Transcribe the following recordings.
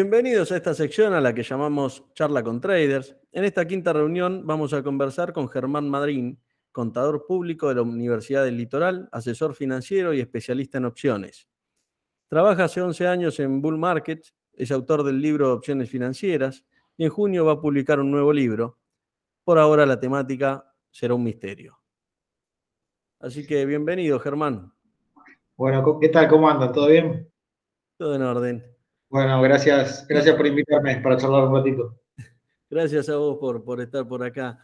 Bienvenidos a esta sección a la que llamamos Charla con Traders. En esta quinta reunión vamos a conversar con Germán Madrín, contador público de la Universidad del Litoral, asesor financiero y especialista en opciones. Trabaja hace 11 años en Bull Market, es autor del libro Opciones Financieras y en junio va a publicar un nuevo libro. Por ahora la temática será un misterio. Así que bienvenido, Germán. Bueno, ¿qué tal? ¿Cómo andan? ¿Todo bien? Todo en orden. Bueno, gracias, gracias por invitarme para charlar un ratito. Gracias a vos por, por estar por acá.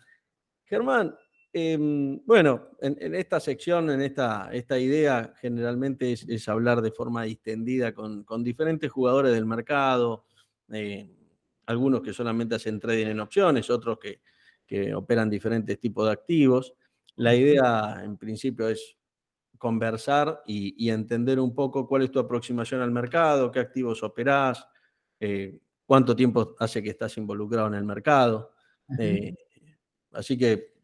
Germán, em, bueno, en, esta sección, en esta, esta idea, generalmente es, hablar de forma distendida con, diferentes jugadores del mercado, eh, algunos que solamente hacen trading en opciones, otros que, que operan diferentes tipos de activos. La idea, en principio, es conversar y, entender un poco cuál es tu aproximación al mercado, qué activos operás, eh, cuánto tiempo hace que estás involucrado en el mercado. Eh, así que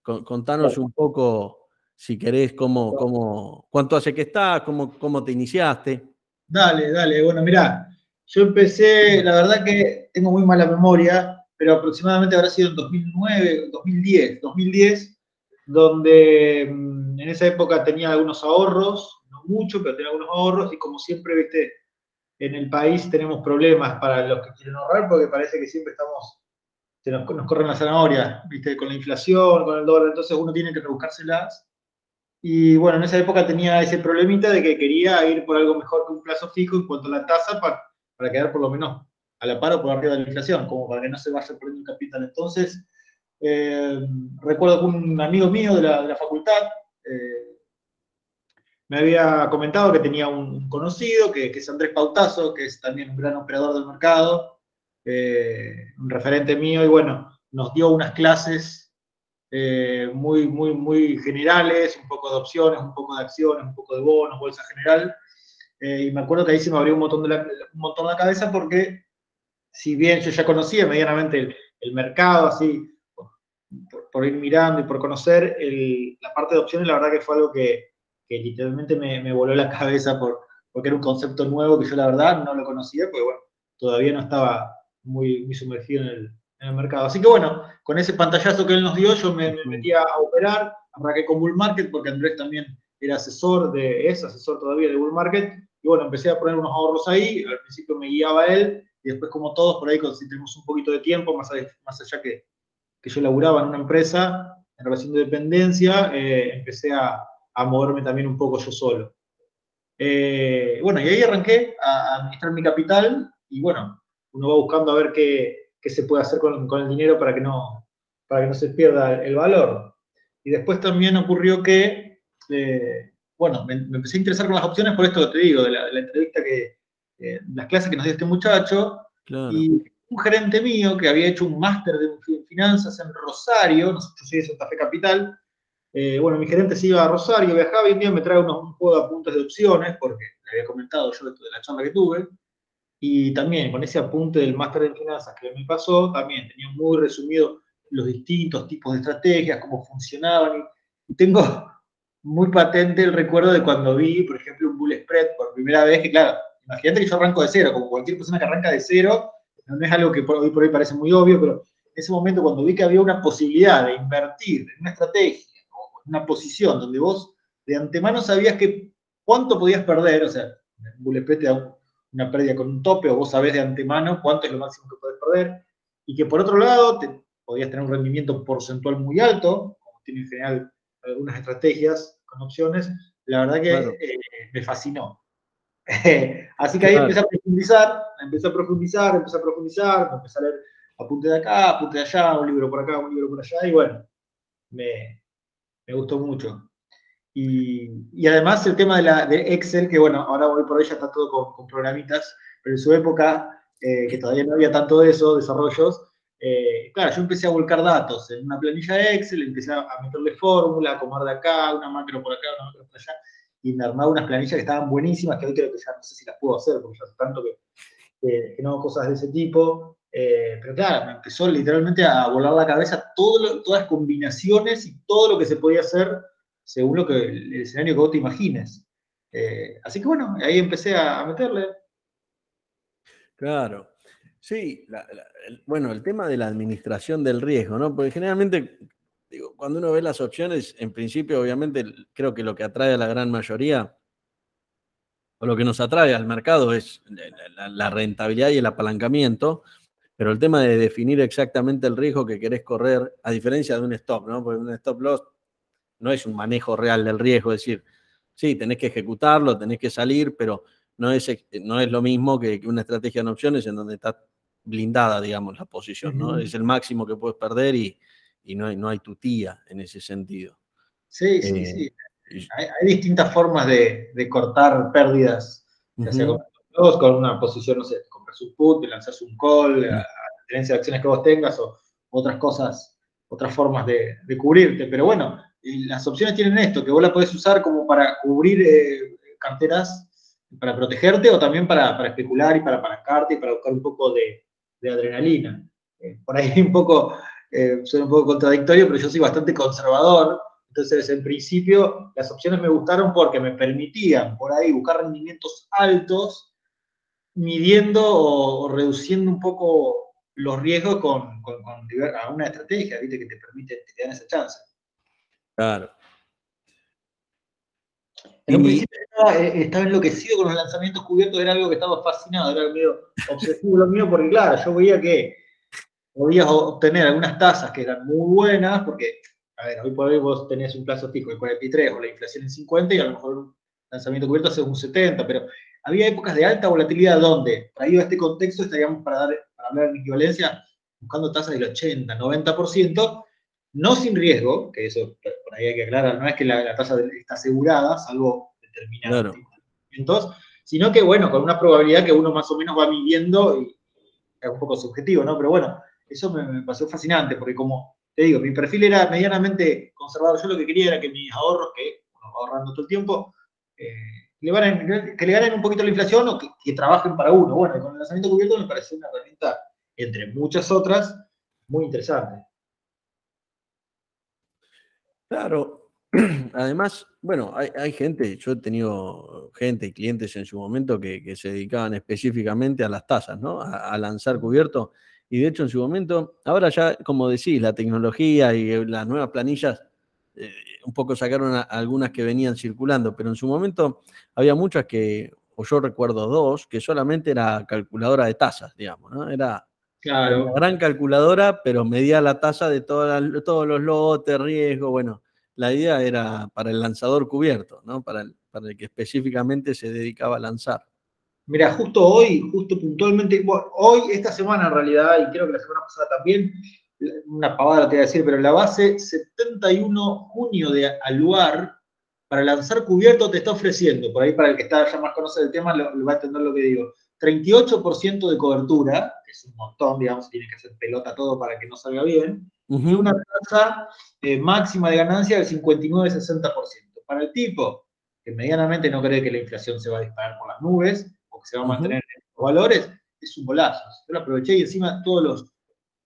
contanos un poco, si querés, cómo, cómo, cuánto hace que estás, cómo, cómo te iniciaste. Dale, dale. Bueno, mirá, yo empecé, la verdad que tengo muy mala memoria, pero aproximadamente habrá sido en 2009, 2010, 2010, donde mm, en esa época tenía algunos ahorros, no mucho, pero tenía algunos ahorros y como siempre, viste, en el país tenemos problemas para los que quieren ahorrar porque parece que siempre estamos, se nos, corren las zanahorias, viste, con la inflación, con el dólar, entonces uno tiene que rebuscárselas. Y bueno, en esa época tenía ese problemita de que quería ir por algo mejor que un plazo fijo en cuanto a la tasa para, para quedar por lo menos a la par o por arriba de la inflación, como para que no se vaya perdiendo capital. Entonces, eh, recuerdo que un amigo mío de la, de la facultad, eh, me había comentado que tenía un conocido, que, es Andrés Pautazo, que es también un gran operador del mercado, eh, un referente mío, y bueno, nos dio unas clases eh, muy, muy, muy generales, un poco de opciones, un poco de acciones, un poco de bonos, bolsa general. y me acuerdo que ahí se me abrió un montón, de la, un montón la cabeza porque, si bien yo ya conocía medianamente el mercado, así, por, ir mirando y por conocer, la parte de opciones, la verdad que fue algo que, literalmente me, voló la cabeza por, porque era un concepto nuevo que yo la verdad no lo conocía, porque bueno, todavía no estaba muy, muy sumergido en el, mercado. Así que bueno, con ese pantallazo que él nos dio, yo me, metí a operar, arranqué con Bull Market, porque Andrés también era asesor de, es asesor todavía de Bull Market, y bueno, empecé a poner unos ahorros ahí, al principio me guiaba él, y después como todos, por ahí si tenemos un poquito de tiempo, más más allá que que yo laburaba en una empresa en relación de dependencia, eh, empecé a, moverme también un poco yo solo. Eh, bueno, y ahí arranqué a administrar mi capital y bueno, uno va buscando a ver qué, se puede hacer con, el dinero para que, no, para que no se pierda el valor. Y después también ocurrió que, eh, bueno, me, empecé a interesar con las opciones por esto que te digo, de la, entrevista que, las clases que nos dio este muchacho. Y un gerente mío que había hecho un máster de finanzas en Rosario, no sé, yo soy de Santa Fe Capital, eh, bueno, mi gerente se iba a Rosario, viajaba y un día me trae unos, un juego de apuntes de opciones, porque le había comentado yo de la charla que tuve, y también con ese apunte del máster en finanzas que me pasó, también tenía muy resumido los distintos tipos de estrategias, cómo funcionaban, y, tengo muy patente el recuerdo de cuando vi, por ejemplo, un bull spread por primera vez, que claro, imagínate que yo arranco de cero, como cualquier persona que arranca de cero, no es algo que por hoy por hoy parece muy obvio, pero en ese momento cuando vi que había una posibilidad de invertir en una estrategia o en una posición donde vos de antemano sabías que cuánto podías perder, o sea, un bullet te da una pérdida con un tope o vos sabés de antemano cuánto es lo máximo que podés perder, y que por otro lado te, podías tener un rendimiento porcentual muy alto, como tienen en general algunas estrategias con opciones, la verdad que eh, me fascinó. Así que ahí empecé a profundizar, empecé a profundizar, empecé a profundizar, empecé a leer apunte de acá, apunte de allá, un libro por acá, un libro por allá, y bueno, me, gustó mucho. Y, además el tema de, la, de Excel, que bueno, ahora voy por ella, está todo con, programitas, pero en su época, eh, que todavía no había tanto de eso, desarrollos, eh, claro, yo empecé a volcar datos en una planilla de Excel, empecé a meterle fórmula, acomodar de acá, una macro por acá, una macro por allá, y me armaba unas planillas que estaban buenísimas, que hoy creo que ya no sé si las puedo hacer, porque ya hace tanto que, no hago cosas de ese tipo. Eh, pero claro, me empezó literalmente a volar la cabeza todo todas las combinaciones y todo lo que se podía hacer según lo que, el, escenario que vos te imagines. Eh, así que bueno, ahí empecé a, meterle. Claro. Sí, bueno, el tema de la administración del riesgo, ¿no? Porque generalmente, digo, cuando uno ve las opciones, en principio, obviamente, creo que lo que atrae a la gran mayoría, o lo que nos atrae al mercado es la, rentabilidad y el apalancamiento, pero el tema de definir exactamente el riesgo que querés correr, a diferencia de un stop, ¿no? Porque un stop loss no es un manejo real del riesgo, es decir, sí, tenés que ejecutarlo, tenés que salir, pero no es, no es lo mismo que, una estrategia en opciones en donde está blindada, digamos, la posición, ¿no? Es el máximo que puedes perder y, no, hay, no hay tutía en ese sentido. Sí, sí, sí. Eh, hay, distintas formas de, cortar pérdidas, ya sea con, con una posición, no sé, compras un put, lanzas un call, a, la tenencia de acciones que vos tengas o otras cosas, otras formas de, cubrirte. Pero bueno, las opciones tienen esto, que vos la podés usar como para cubrir eh, carteras para protegerte o también para, especular y para apalancarte y para buscar un poco de, adrenalina. Eh, por ahí un poco, eh, suena un poco contradictorio, pero yo soy bastante conservador. Entonces, en principio, las opciones me gustaron porque me permitían por ahí buscar rendimientos altos, midiendo o, reduciendo un poco los riesgos con, con, una estrategia, ¿viste? Que te permite, que te dan esa chance. Claro. En un principio eh, estaba, enloquecido con los lanzamientos cubiertos, era algo que estaba fascinado, era medio obsesivo lo mío, porque claro, yo veía que podías obtener algunas tasas que eran muy buenas, porque, a ver, hoy por hoy vos tenés un plazo fijo de 43 o la inflación en 50 y a lo mejor un lanzamiento cubierto hace un 70, pero había épocas de alta volatilidad donde, traído a este contexto, estaríamos para, dar, para hablar de equivalencia buscando tasas del 80, 90%, no sin riesgo, que eso por ahí hay que aclarar, no es que la, tasa está asegurada, salvo determinados claro. sino que, bueno, con una probabilidad que uno más o menos va midiendo y es un poco subjetivo, ¿no? Pero bueno, eso me, pasó fascinante, porque como te digo, mi perfil era medianamente conservador. Yo lo que quería era que mis ahorros, que va ahorrando todo el tiempo, eh, le que le ganen un poquito la inflación o que, trabajen para uno. Bueno, con el lanzamiento cubierto me pareció una herramienta, entre muchas otras, muy interesante. Claro, además, bueno, hay, gente, yo he tenido gente y clientes en su momento que, se dedicaban específicamente a las tasas, ¿no? A, lanzar cubierto. Y de hecho, en su momento, ahora ya, como decís, la tecnología y eh, las nuevas planillas eh, un poco sacaron algunas que venían circulando, pero en su momento había muchas que, o yo recuerdo dos, que solamente era calculadora de tasas, digamos, ¿no? Era Claro. Una gran calculadora, pero medía la tasa de todos los lotes, riesgo. Bueno, la idea era para el lanzador cubierto, ¿no? Para el, para el que específicamente se dedicaba a lanzar. Mira, justo hoy, justo puntualmente, hoy, esta semana en realidad, y creo que la semana pasada también, una pavada te voy a decir, pero la base 71 junio de Aluar para lanzar cubierto te está ofreciendo, por ahí para el que está ya más conoce del tema, lo, va a entender lo que digo. 38% de cobertura, que es un montón, digamos, tiene que hacer pelota todo para que no salga bien, y una tasa eh, máxima de ganancia del 59-60%. Para el tipo que medianamente no cree que la inflación se va a disparar por las nubes o que se va a mantener en los valores, es un bolazo. Yo lo aproveché y encima todos los,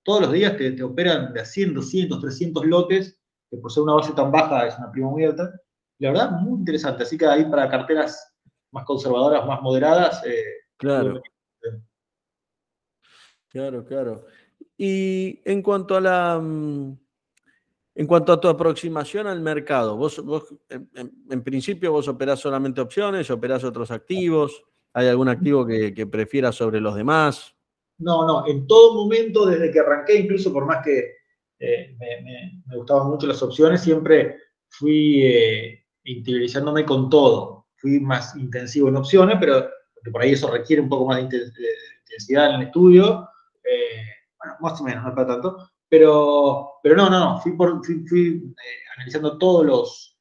todos los días te, te operan de a 100, 200, 300 lotes, que por ser una base tan baja es una prima muy alta. La verdad, muy interesante. Así que ahí para carteras más conservadoras, más moderadas, eh, Claro. Claro, claro. Y en cuanto a la mm, en cuanto a tu aproximación al mercado, vos, en, principio vos operás solamente opciones, operás otros activos, ¿hay algún activo que, que, prefieras sobre los demás? No, no, en todo momento, desde que arranqué, incluso por más que eh, me, gustaban mucho las opciones, siempre fui eh, con todo. Fui más intensivo en opciones, pero por ahí eso requiere un poco más de intensidad en el estudio, eh, bueno, más o menos, no para tanto, pero, pero no, no, no, fui, fui, eh, analizando todos los,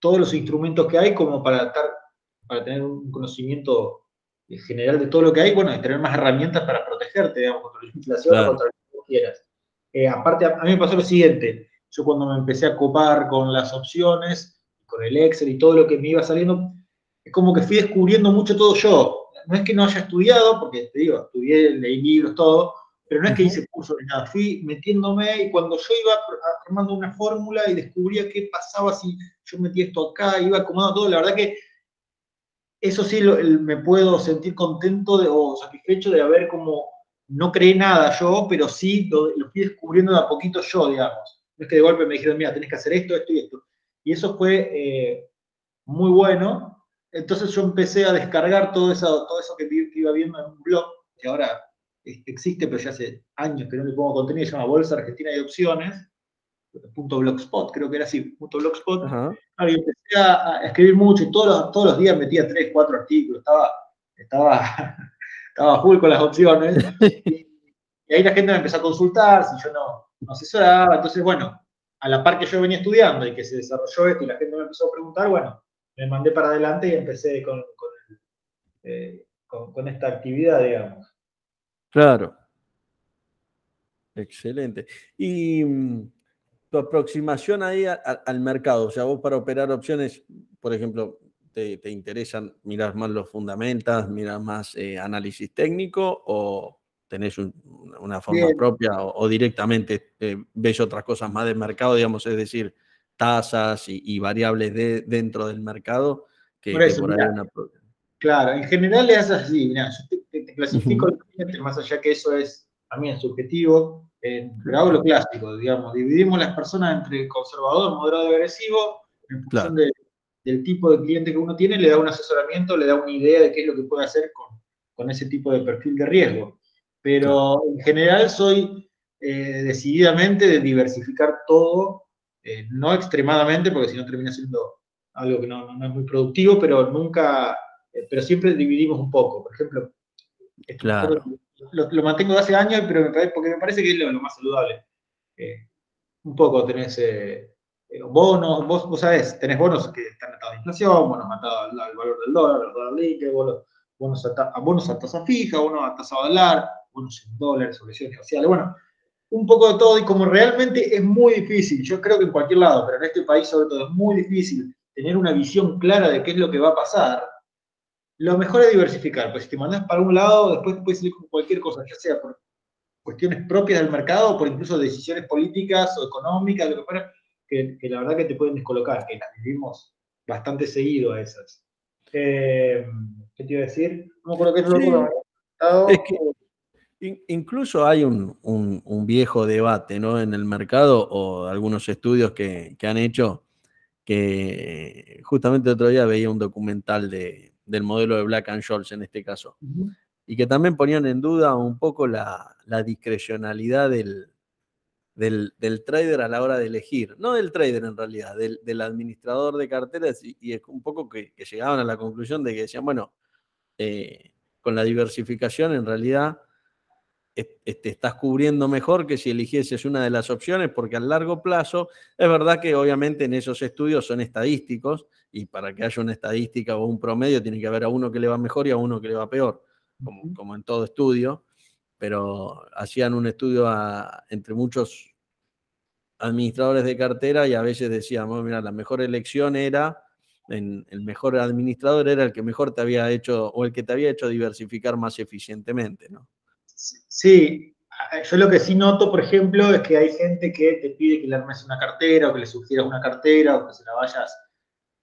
todos los instrumentos que hay como para, estar, para tener un conocimiento general de todo lo que hay, bueno, y tener más herramientas para protegerte, digamos, contra la inflación o contra lo que quieras. aparte, a mí me pasó lo siguiente, yo cuando me empecé a copar con las opciones, con el Excel y todo lo que me iba saliendo, es como que fui descubriendo mucho todo yo. No es que no haya estudiado, porque te digo, estudié, leí libros, todo, pero no es que hice curso ni nada. Fui metiéndome y cuando yo iba armando una fórmula y descubría qué pasaba si yo metía esto acá, iba acomodando todo, la verdad que eso sí me puedo sentir contento o satisfecho de haber como, no creé nada yo, pero sí lo, fui descubriendo de a poquito yo, digamos. No es que de golpe me dijeron, mira, tenés que hacer esto, esto y esto. Y eso fue eh, muy bueno. Entonces yo empecé a descargar todo eso, todo eso que, iba viendo en un blog, que ahora existe, pero ya hace años que no le pongo contenido, se llama Bolsa Argentina de Opciones, punto blogspot, creo que era así, punto blogspot. y empecé a, escribir mucho y todos los, todos los días metía tres, cuatro artículos, estaba, estaba, estaba full con las opciones. y, ahí la gente me empezó a consultar si yo no, no asesoraba. Entonces, bueno, a la par que yo venía estudiando y que se desarrolló esto y la gente me empezó a preguntar, bueno, me mandé para adelante y empecé con, con, eh, con esta actividad, digamos. Claro. Excelente. Y mm, tu aproximación ahí al mercado, o sea, vos para operar opciones, por ejemplo, te, interesan, miras más los fundamentos, miras más eh, análisis técnico o tenés una forma propia o, directamente eh, ves otras cosas más del mercado, digamos, es decir, tasas y, variables de, dentro del mercado que por, eso, Claro, en general le haces así, mira, yo te, clasifico más allá que eso es también subjetivo, pero hago lo clásico, digamos, dividimos las personas entre conservador, moderado y agresivo, en función del tipo de cliente que uno tiene, le da un asesoramiento, le da una idea de qué es lo que puede hacer con, ese tipo de perfil de riesgo. Pero en general soy eh, decididamente de diversificar todo, eh, no extremadamente, porque si no termina siendo algo que no, es muy productivo, pero nunca, eh, pero siempre dividimos un poco. Por ejemplo, claro lo, mantengo de hace años, pero porque me parece que es lo, más saludable. Eh, un poco tenés eh, eh, bonos, vos, vos sabés, tenés bonos que están atados a inflación, bonos atados al, valor del dólar, al dólar líquido, bonos, bonos, a, bonos a tasa fija, bonos a tasa dólar, bonos en dólares, obligaciones negociables, bueno, un poco de todo y como realmente es muy difícil, yo creo que en cualquier lado, pero en este país sobre todo es muy difícil tener una visión clara de qué es lo que va a pasar, lo mejor es diversificar, pues si te mandas para un lado, después te puedes salir con cualquier cosa, ya sea por cuestiones propias del mercado por incluso decisiones políticas o económicas, lo que fuera, que, la verdad que te pueden descolocar, que las vivimos bastante seguido a esas. Eh, ¿Qué te iba a decir? No creo que es lo es que incluso hay un, viejo debate ¿no? en el mercado o algunos estudios que, que han hecho que justamente otro día veía un documental de, del modelo de Black and Scholes en este caso. Y que también ponían en duda un poco la, discrecionalidad del, del, trader a la hora de elegir. No del trader en realidad, del, administrador de carteras. Y, es un poco que, llegaban a la conclusión de que decían, bueno, eh, con la diversificación en realidad te estás cubriendo mejor que si eligieses una de las opciones, porque a largo plazo es verdad que obviamente en esos estudios son estadísticos y para que haya una estadística o un promedio tiene que haber a uno que le va mejor y a uno que le va peor, como, como en todo estudio, pero hacían un estudio entre muchos administradores de cartera y a veces decíamos, mira, la mejor elección era, el mejor administrador era el que mejor te había hecho o el que te había hecho diversificar más eficientemente, ¿no? Sí, yo lo que sí noto, por ejemplo, es que hay gente que te pide que le armes una cartera o que le sugieras una cartera o que se la vayas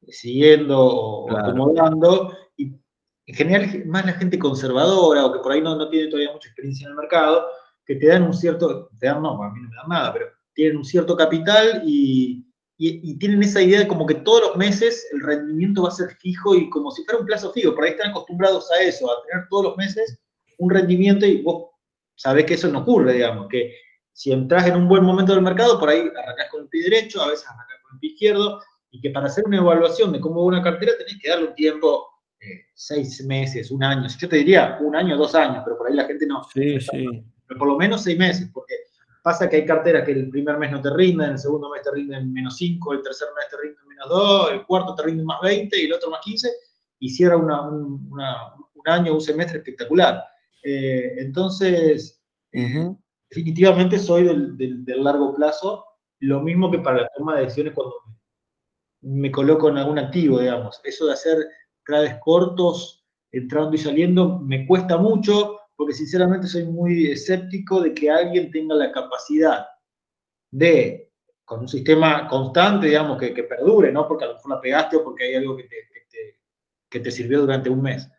siguiendo o acomodando. Y en general, más la gente conservadora o que por ahí no, no tiene todavía mucha experiencia en el mercado, que te dan un cierto, te dan, no, a mí no me dan nada, pero tienen un cierto capital y, y, tienen esa idea de como que todos los meses el rendimiento va a ser fijo y como si fuera un plazo fijo. Por ahí están acostumbrados a eso, a tener todos los meses un rendimiento y vos sabés que eso no ocurre, digamos, que si entras en un buen momento del mercado, por ahí arrancás con el pie derecho, a veces arrancás con el pie izquierdo, y que para hacer una evaluación de cómo va una cartera tenés que darle un tiempo, eh, seis meses, un año. Yo te diría un año, dos años, pero por ahí la gente no. Sí, sí. Pero por lo menos seis meses, porque pasa que hay carteras que el primer mes no te rinden, el segundo mes te rinden menos cinco, el tercer mes te rinden menos dos, el cuarto te rinden más 20 y el otro más 15, y cierra un, año, un semestre espectacular. Eh, entonces, definitivamente soy del, del, largo plazo, lo mismo que para la toma de decisiones cuando me coloco en algún activo, digamos. Eso de hacer trades cortos, entrando y saliendo, me cuesta mucho porque sinceramente soy muy escéptico de que alguien tenga la capacidad de, con un sistema constante, digamos, que, perdure, ¿no? Porque a lo mejor la pegaste o porque hay algo que te, que te sirvió durante un mes.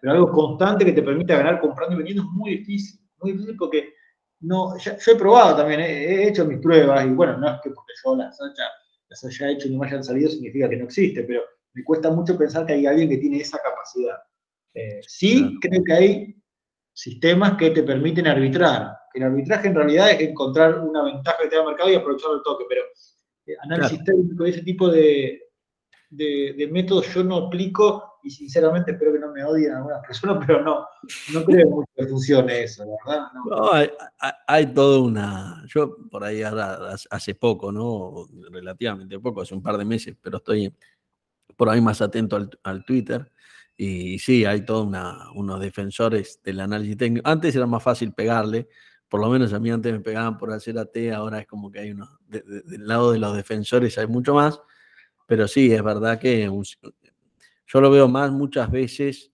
Pero algo constante que te permita ganar comprando y vendiendo es muy difícil. Muy difícil porque no, yo he probado también, he, hecho mis pruebas y bueno, no es que porque yo las haya, las haya hecho y no me hayan salido significa que no existe, pero me cuesta mucho pensar que hay alguien que tiene esa capacidad. Eh, sí, creo que hay sistemas que te permiten arbitrar. El arbitraje en realidad es encontrar una ventaja que te da el mercado y aprovechar el toque, pero eh, análisis técnico y ese tipo de, de, métodos yo no aplico y sinceramente espero que no me odien algunas personas, pero no, no creo mucho que funcione eso, ¿verdad? No. hay, hay, toda una. Yo por ahí hace poco, ¿no? Relativamente poco, hace un par de meses, pero estoy por ahí más atento al, al Twitter. Y sí, hay todos unos defensores del análisis técnico. Antes era más fácil pegarle, por lo menos a mí antes me pegaban por hacer AT, ahora es como que hay unos, del lado de los defensores hay mucho más, pero sí, es verdad que yo lo veo más muchas veces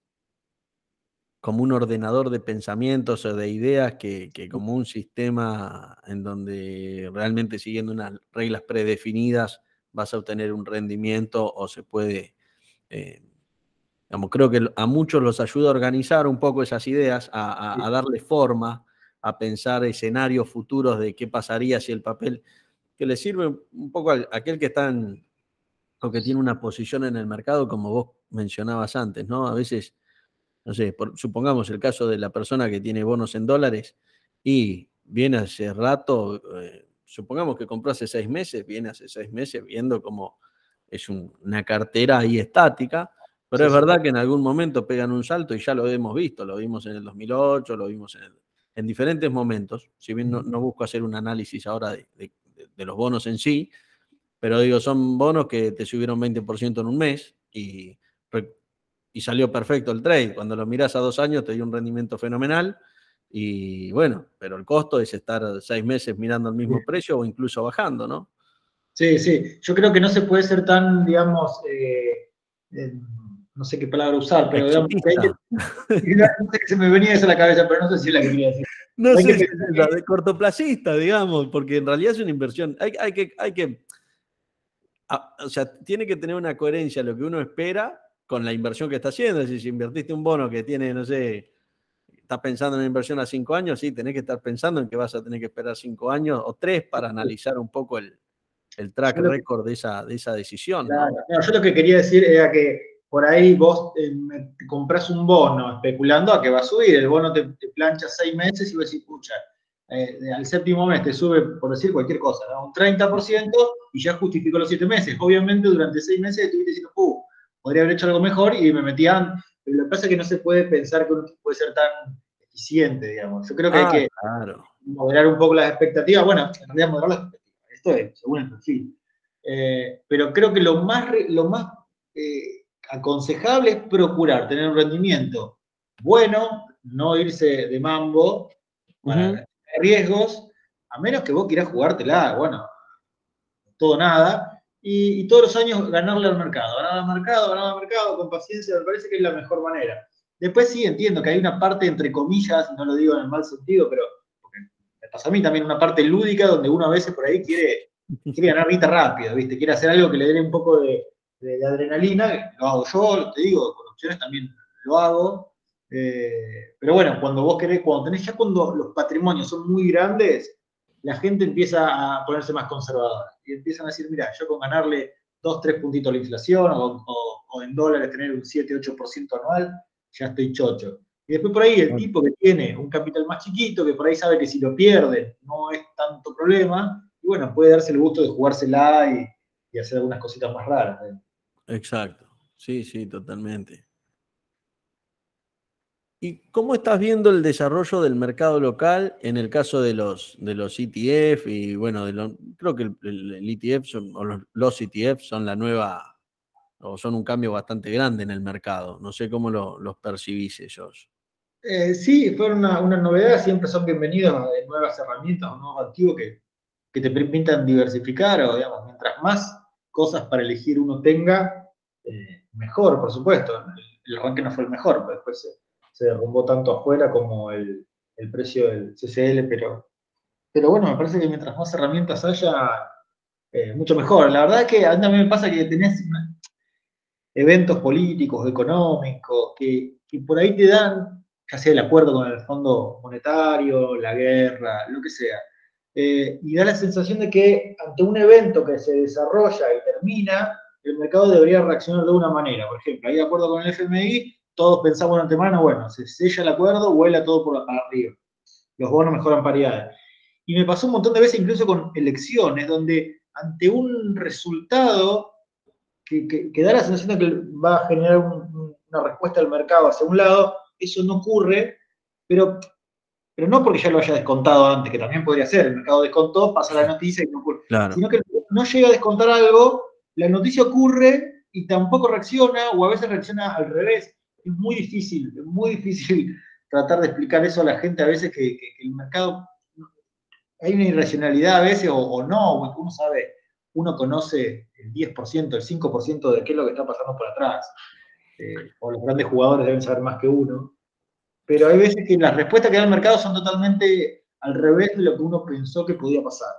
como un ordenador de pensamientos o de ideas que, como un sistema en donde realmente siguiendo unas reglas predefinidas vas a obtener un rendimiento o se puede... Eh, creo que a muchos los ayuda a organizar un poco esas ideas, a, darle forma, a pensar escenarios futuros de qué pasaría si el papel, que le sirve un poco a aquel que está en, que tiene una posición en el mercado, como vos mencionabas antes, ¿no? A veces, no sé, supongamos el caso de la persona que tiene bonos en dólares y viene hace rato, eh, supongamos que compró hace seis meses, viene hace seis meses viendo cómo es una cartera ahí estática, pero es verdad que en algún momento pegan un salto y ya lo hemos visto, lo vimos en el 2008, lo vimos en, diferentes momentos, si bien no, busco hacer un análisis ahora de, los bonos en sí, pero digo, son bonos que te subieron 20% en un mes y, y salió perfecto el trade. Cuando lo miras a dos años te dio un rendimiento fenomenal y bueno, pero el costo es estar seis meses mirando el mismo precio o incluso bajando, ¿no? Sí, sí. Yo creo que no se puede ser tan, digamos, eh, no sé qué palabra usar, pero digamos, no sé que se me venía eso a la cabeza, pero no sé si es la que quería decir. No sé si es la de cortoplacista, digamos, porque en realidad es una inversión. Hay, hay que, hay que o sea, tiene que tener una coherencia lo que uno espera con la inversión que está haciendo. Es decir, si invertiste un bono que tiene, no sé, estás pensando en una inversión a cinco años, sí, tenés que estar pensando en que vas a tener que esperar cinco años o tres para analizar un poco el, track record de esa, de esa decisión. yo lo que quería decir era que por ahí vos eh, compras un bono especulando a que va a subir, el bono te, plancha seis meses y vos decís, pucha, eh, al séptimo mes te sube, por decir cualquier cosa, un 30% y ya justificó los siete meses. Obviamente durante seis meses estuviste diciendo, uh, podría haber hecho algo mejor y me metían, pero lo que pasa es que no se puede pensar que uno puede ser tan eficiente, digamos. Yo creo que hay ah, que moderar un poco las expectativas. Bueno, en realidad moderar las expectativas, esto es según el perfil. Eh, pero creo que lo más, lo más aconsejable es procurar tener un rendimiento bueno, no irse de mambo para riesgos, a menos que vos quieras jugártela, bueno, todo nada, y, todos los años ganarle al mercado, ganar al mercado, ganar al mercado, con paciencia, me parece que es la mejor manera. Después sí entiendo que hay una parte, entre comillas, no lo digo en el mal sentido, pero me pasa a mí también una parte lúdica donde uno a veces por ahí quiere, quiere ganar vida rápido, ¿viste? Quiere hacer algo que le dé un poco de, de, adrenalina, lo hago yo, te digo, con opciones también lo hago. Eh, pero bueno, cuando vos querés, cuando tenés ya cuando los patrimonios son muy grandes, la gente empieza a ponerse más conservadora y empiezan a decir, mira, yo con ganarle 2, 3 puntitos a la inflación o, en dólares tener un 7, 8% anual, ya estoy chocho. Y después por ahí el tipo que tiene un capital más chiquito, que por ahí sabe que si lo pierde no es tanto problema, y bueno, puede darse el gusto de jugársela y, y hacer algunas cositas más raras. ¿eh? Exacto, sí, sí, totalmente. ¿Y cómo estás viendo el desarrollo del mercado local en el caso de los, de los ETF? Y bueno, creo que el, ETF o los, ETF son la nueva, o son un cambio bastante grande en el mercado. No sé cómo los percibís ellos. Eh, sí, fue una, novedad, siempre son bienvenidos de nuevas herramientas o nuevos activos que, que te permitan diversificar o, digamos, mientras más cosas para elegir uno tenga, eh, mejor, por supuesto. El, arranque no fue el mejor, pero después se, derrumbó tanto afuera como el, precio del CCL, pero, pero bueno, me parece que mientras más herramientas haya, eh, mucho mejor. La verdad es que a mí me pasa que tenés eventos políticos, económicos, que, por ahí te dan, ya sea el acuerdo con el Fondo Monetario, la guerra, lo que sea. Eh, y da la sensación de que ante un evento que se desarrolla y termina, el mercado debería reaccionar de una manera. Por ejemplo, hay acuerdo con el FMI, todos pensamos de antemano, bueno, se sella el acuerdo, vuela todo por arriba. Los bonos mejoran paridades. Y me pasó un montón de veces incluso con elecciones, donde ante un resultado que, da la sensación de que va a generar una respuesta del mercado hacia un lado, eso no ocurre, pero, pero no porque ya lo haya descontado antes, que también podría ser, el mercado descontó, pasa la noticia y no ocurre, sino que no llega a descontar algo, la noticia ocurre y tampoco reacciona, o a veces reacciona al revés. Es muy difícil, es muy difícil tratar de explicar eso a la gente a veces que, el mercado, hay una irracionalidad a veces o, o no, uno sabe uno conoce el 10%, el 5% de qué es lo que está pasando por atrás. Eh, o los grandes jugadores deben saber más que uno. Pero hay veces que las respuestas que da el mercado son totalmente al revés de lo que uno pensó que podía pasar.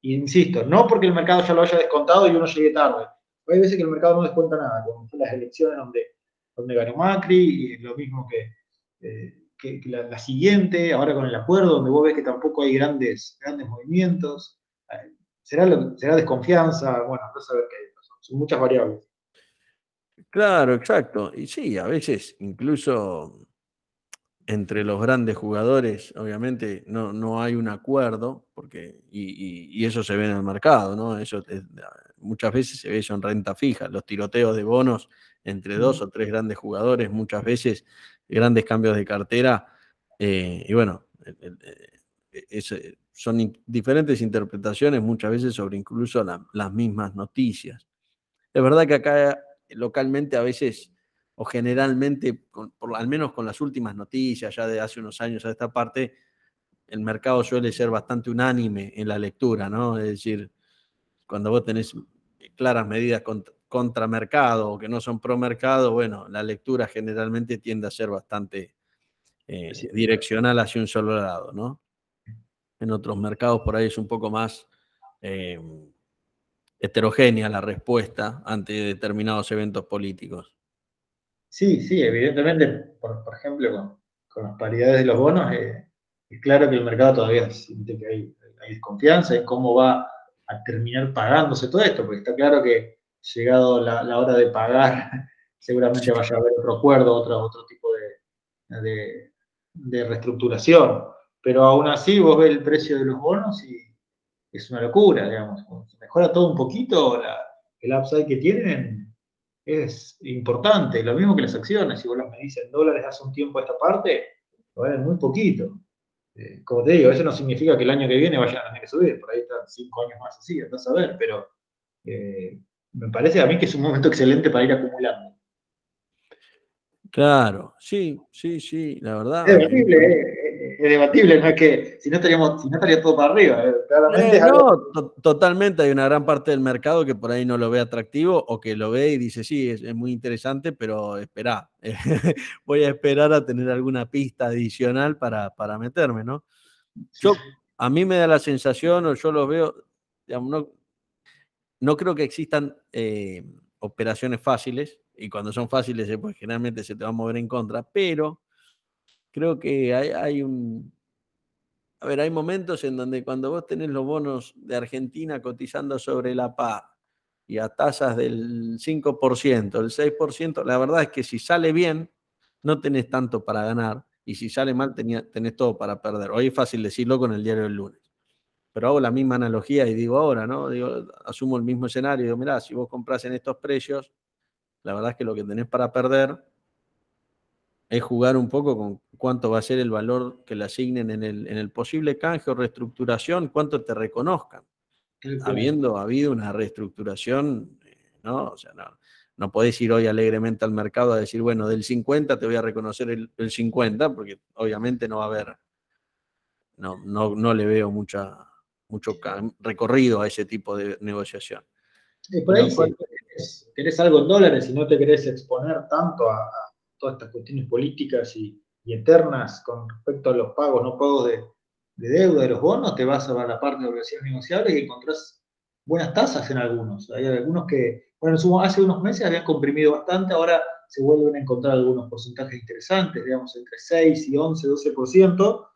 Y insisto, no porque el mercado ya lo haya descontado y uno llegue tarde. Hay veces que el mercado no descuenta nada, como son las elecciones donde, donde ganó Macri, y lo mismo que, eh, la, siguiente, ahora con el acuerdo, donde vos ves que tampoco hay grandes, grandes movimientos será, desconfianza, bueno, no saber qué hay, son muchas variables. Claro, exacto. Y sí, a veces incluso entre los grandes jugadores, obviamente, no, no hay un acuerdo, porque, y, eso se ve en el mercado, ¿no? Eso muchas veces se ve eso en renta fija, los tiroteos de bonos entre dos o tres grandes jugadores, muchas veces grandes cambios de cartera, eh, y bueno, es, son diferentes interpretaciones muchas veces sobre incluso las mismas noticias. Es verdad que acá localmente a veces o generalmente, por, al menos con las últimas noticias ya de hace unos años a esta parte, el mercado suele ser bastante unánime en la lectura, ¿no? Es decir, cuando vos tenés claras medidas contra, mercado o que no son pro mercado, bueno, la lectura generalmente tiende a ser bastante eh, direccional hacia un solo lado, ¿no? En otros mercados por ahí es un poco más eh, heterogénea la respuesta ante determinados eventos políticos. Sí, sí, evidentemente, por, ejemplo, con, las paridades de los bonos, eh, es claro que el mercado todavía siente que hay, desconfianza en cómo va a terminar pagándose todo esto, porque está claro que llegado la, hora de pagar, seguramente vaya a haber otro acuerdo, otro, otro tipo de, de reestructuración pero aún así vos ves el precio de los bonos y es una locura, digamos. Mejora todo un poquito, el upside que tienen es importante, lo mismo que las acciones, si vos las medís en dólares hace un tiempo esta parte, lo valen muy poquito. Eh, como te digo, eso no significa que el año que viene vayan a tener que subir, por ahí están cinco años más así, andás a ver, pero eh, me parece a mí que es un momento excelente para ir acumulando. Claro, sí, sí, sí, la verdad. Es terrible, eh, es debatible, no es que si no, estaríamos, si no estaría todo para arriba. Eh, eh, no, totalmente. Hay una gran parte del mercado que por ahí no lo ve atractivo o que lo ve y dice, sí, es, muy interesante, pero espera, voy a esperar a tener alguna pista adicional para, para meterme, ¿no? Yo, a mí me da la sensación, o yo lo veo, no, no creo que existan eh, operaciones fáciles, y cuando son fáciles, pues generalmente se te va a mover en contra, pero creo que hay, un... A ver, hay momentos en donde cuando vos tenés los bonos de Argentina cotizando sobre la PA y a tasas del 5%, el 6%, la verdad es que si sale bien, no tenés tanto para ganar y si sale mal tenés todo para perder. Hoy es fácil decirlo con el diario del lunes. Pero hago la misma analogía y digo ahora, ¿no? Digo, asumo el mismo escenario. Digo, mirá, si vos compras en estos precios, la verdad es que lo que tenés para perder es jugar un poco con cuánto va a ser el valor que le asignen en el, en el posible canje o reestructuración, cuánto te reconozcan. Habiendo habido una reestructuración, eh, ¿no? O sea, no, no podés ir hoy alegremente al mercado a decir, bueno, del 50 te voy a reconocer el, 50, porque obviamente no va a haber, no, no, no le veo mucha, mucho recorrido a ese tipo de negociación. por ahí, si querés, algo en dólares y no te querés exponer tanto a todas estas cuestiones políticas y, eternas con respecto a los pagos, no pagos de, deuda de los bonos, te vas a la parte de obligaciones negociables y encontrás buenas tasas en algunos. Hay algunos que, bueno, hace unos meses habían comprimido bastante, ahora se vuelven a encontrar algunos porcentajes interesantes, digamos, entre 6 y 11, 12%,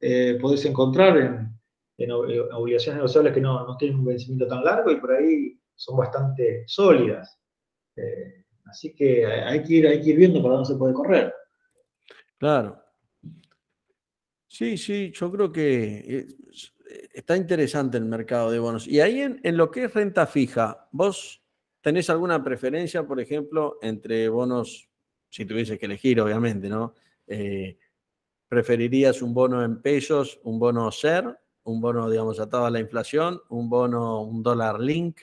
eh, podés encontrar en, obligaciones negociables que no, no, tienen un vencimiento tan largo y por ahí son bastante sólidas. Eh, así que hay que, ir, hay que ir viendo para dónde se puede correr. Claro. Sí, sí, yo creo que eh, está interesante el mercado de bonos. Y ahí en, en lo que es renta fija, vos ¿Tenés alguna preferencia, por ejemplo, entre bonos, si tuviese que elegir, obviamente, ¿no? Eh, ¿Preferirías un bono en pesos, un bono SER, un bono, digamos, atado a la inflación, un bono, un dólar link,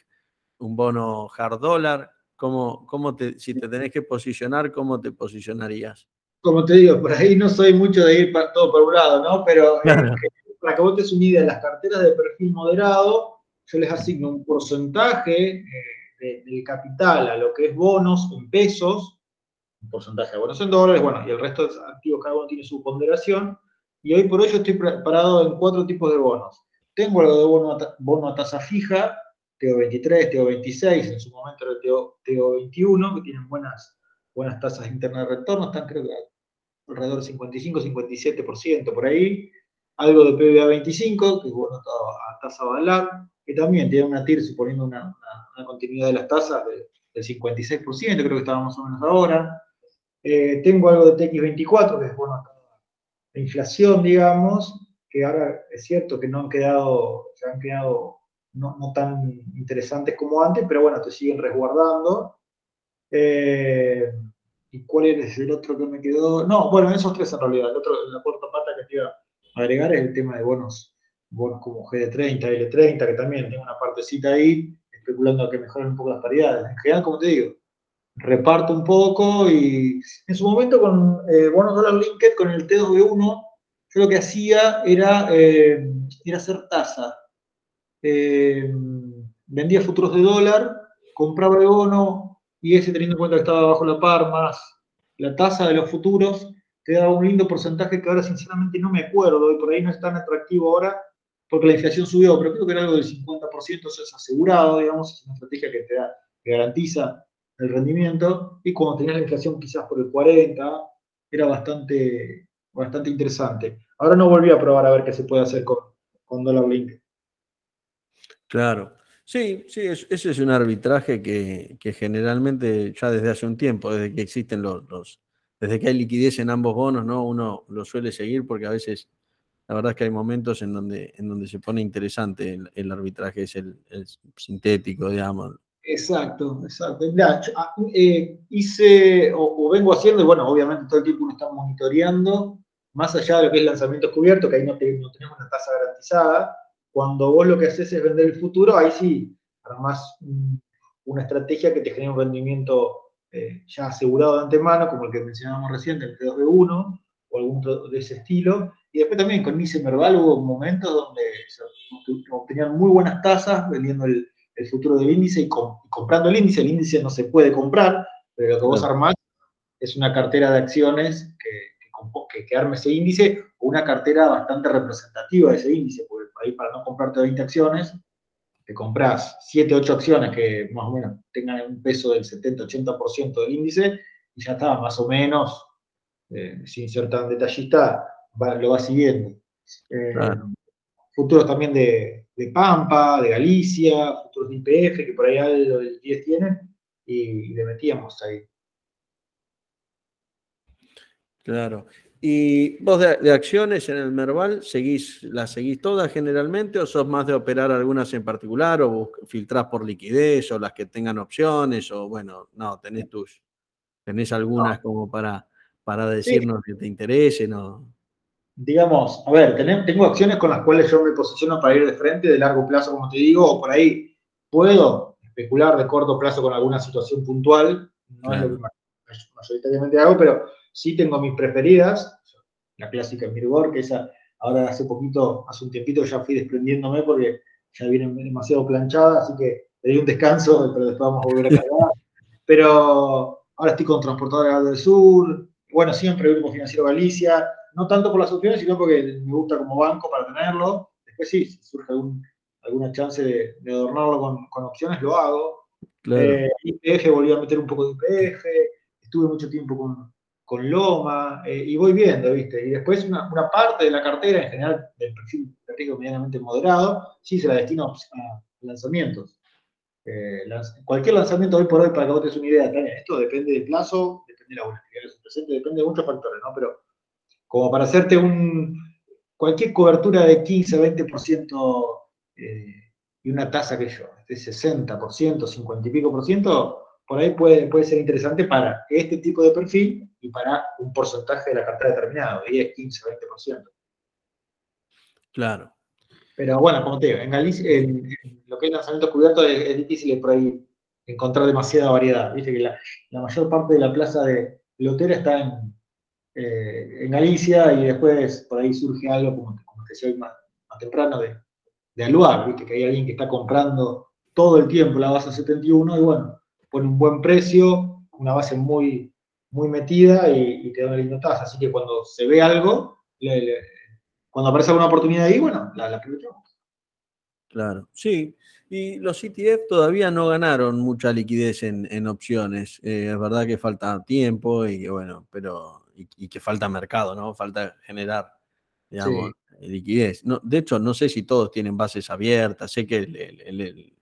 un bono hard dólar? ¿Cómo, cómo te, si te tenés que posicionar, cómo te posicionarías? Como te digo, por ahí no soy mucho de ir para, todo por un lado, ¿no? Pero eh, para que vos te una las carteras de perfil moderado, yo les asigno un porcentaje. Eh, del capital a lo que es bonos en pesos, un porcentaje de bonos en dólares, bueno, y el resto de activos cada uno tiene su ponderación, y hoy por hoy estoy preparado en cuatro tipos de bonos. Tengo algo de bono a, bono a tasa fija, TO23, TO26, en su momento era TO21, que tienen buenas, buenas tasas internas de retorno, están creo que alrededor del 55-57% por ahí. Algo de PBA 25, que es bono a tasa balar, que también tiene una TIR suponiendo una continuidad de las tasas del 56%, creo que estábamos más o menos ahora. Eh, tengo algo de TX24, que es bueno, la inflación, digamos, que ahora es cierto que no han quedado, se han quedado no, tan interesantes como antes, pero bueno, te siguen resguardando. Eh, ¿Y cuál es el otro que me quedó? No, bueno, esos tres en realidad. El otro, la cuarta pata que te iba a agregar es el tema de bonos, bonos como GD30, L30, que también tengo una partecita ahí, especulando a que mejoren un poco las paridades. En general, como te digo, reparto un poco y en su momento con eh, bonos dólar linked, con el T2B1, yo lo que hacía era, eh, era hacer tasa. Eh, vendía futuros de dólar, compraba el bono y ese teniendo en cuenta que estaba bajo la par más la tasa de los futuros, te daba un lindo porcentaje que ahora sinceramente no me acuerdo y por ahí no es tan atractivo ahora, porque la inflación subió, pero creo que era algo del 50%, eso es asegurado, digamos, es una estrategia que te da, garantiza el rendimiento, y cuando tenías la inflación quizás por el 40, era bastante, bastante interesante. Ahora no volví a probar a ver qué se puede hacer con, con Dollar Link. Claro. Sí, sí, ese es un arbitraje que, generalmente ya desde hace un tiempo, desde que existen los, los, desde que hay liquidez en ambos bonos, ¿no? Uno lo suele seguir porque a veces la verdad es que hay momentos en donde, en donde se pone interesante el, arbitraje, es el, sintético, digamos. Exacto, exacto. Ah, eh, hice, o, vengo haciendo, y bueno, obviamente todo el tiempo uno está monitoreando, más allá de lo que es lanzamiento cubierto, que ahí no, tenemos una tasa garantizada, cuando vos lo que haces es vender el futuro, ahí sí, además una estrategia que te genera un rendimiento eh, ya asegurado de antemano, como el que mencionábamos recién, el T2B1, o algún de ese estilo, y después también con Nice Merval hubo momentos donde se obtenían muy buenas tasas vendiendo el, futuro del índice y, comprando el índice. El índice no se puede comprar, pero lo que vos armás es una cartera de acciones que, que, arme ese índice o una cartera bastante representativa de ese índice, porque ahí para no comprarte 20 acciones, te compras 7, 8 acciones que más o menos tengan un peso del 70-80% del índice y ya está, más o menos, eh, sin ser tan detallista, lo va siguiendo. Eh, futuros también de, Pampa, de Galicia, futuros de IPF, que por ahí algo del 10 tienen, y, le metíamos ahí. Claro. ¿Y vos de, acciones en el Merval, seguís, las seguís todas generalmente o sos más de operar algunas en particular o filtrás por liquidez o las que tengan opciones o bueno, no, tenés tus, tenés algunas como para, para decirnos que te interesen o digamos, a ver, tengo acciones con las cuales yo me posiciono para ir de frente de largo plazo, como te digo, o por ahí puedo especular de corto plazo con alguna situación puntual, no es lo que mayoritariamente hago, pero sí tengo mis preferidas, la clásica Mirgor, que esa ahora hace poquito, hace un tiempito ya fui desprendiéndome porque ya viene demasiado planchada, así que le di un descanso, pero después vamos a volver a cargar. Pero ahora estoy con Transportadora del Sur, bueno, siempre Grupo Financiero Galicia, no tanto por las opciones, sino porque me gusta como banco para tenerlo. Después sí, si surge alguna chance de, adornarlo con, opciones, lo hago. Eh, IPF volví a meter un poco de IPF, estuve mucho tiempo con, con Loma, eh, y voy viendo, ¿viste? Y después una, parte de la cartera, en general del perfil de riesgo medianamente moderado, sí se la destino a lanzamientos. Eh, cualquier lanzamiento hoy por hoy, para que vos te una idea, esto depende del plazo, depende de la volatilidad de su presente, depende de muchos factores, ¿no? Pero como para hacerte un, cualquier cobertura de 15, 20% eh, y una tasa que yo, de 60%, 50 y pico por ciento, por ahí puede, puede ser interesante para este tipo de perfil y para un porcentaje de la cartera determinado, 10, 15, 20%. Claro. Pero bueno, como te digo, en, Galicia, en, lo que es lanzamiento cubierto es, difícil por ahí encontrar demasiada variedad. Viste que la, mayor parte de la plaza de lotera está en, eh, en Galicia y después por ahí surge algo, como, como te decía hoy más, temprano, de, de Aluar, ¿viste? que hay alguien que está comprando todo el tiempo la base 71 y bueno, pone un buen precio, una base muy, muy metida y, te da una linda tasa. Así que cuando se ve algo, cuando aparece alguna oportunidad ahí, bueno, la, la Claro, sí. Y los ETF todavía no ganaron mucha liquidez en, opciones. Eh, es verdad que falta tiempo y bueno, pero y, que falta mercado, ¿no? Falta generar, digamos, liquidez. No, de hecho, no sé si todos tienen bases abiertas. Sé que el,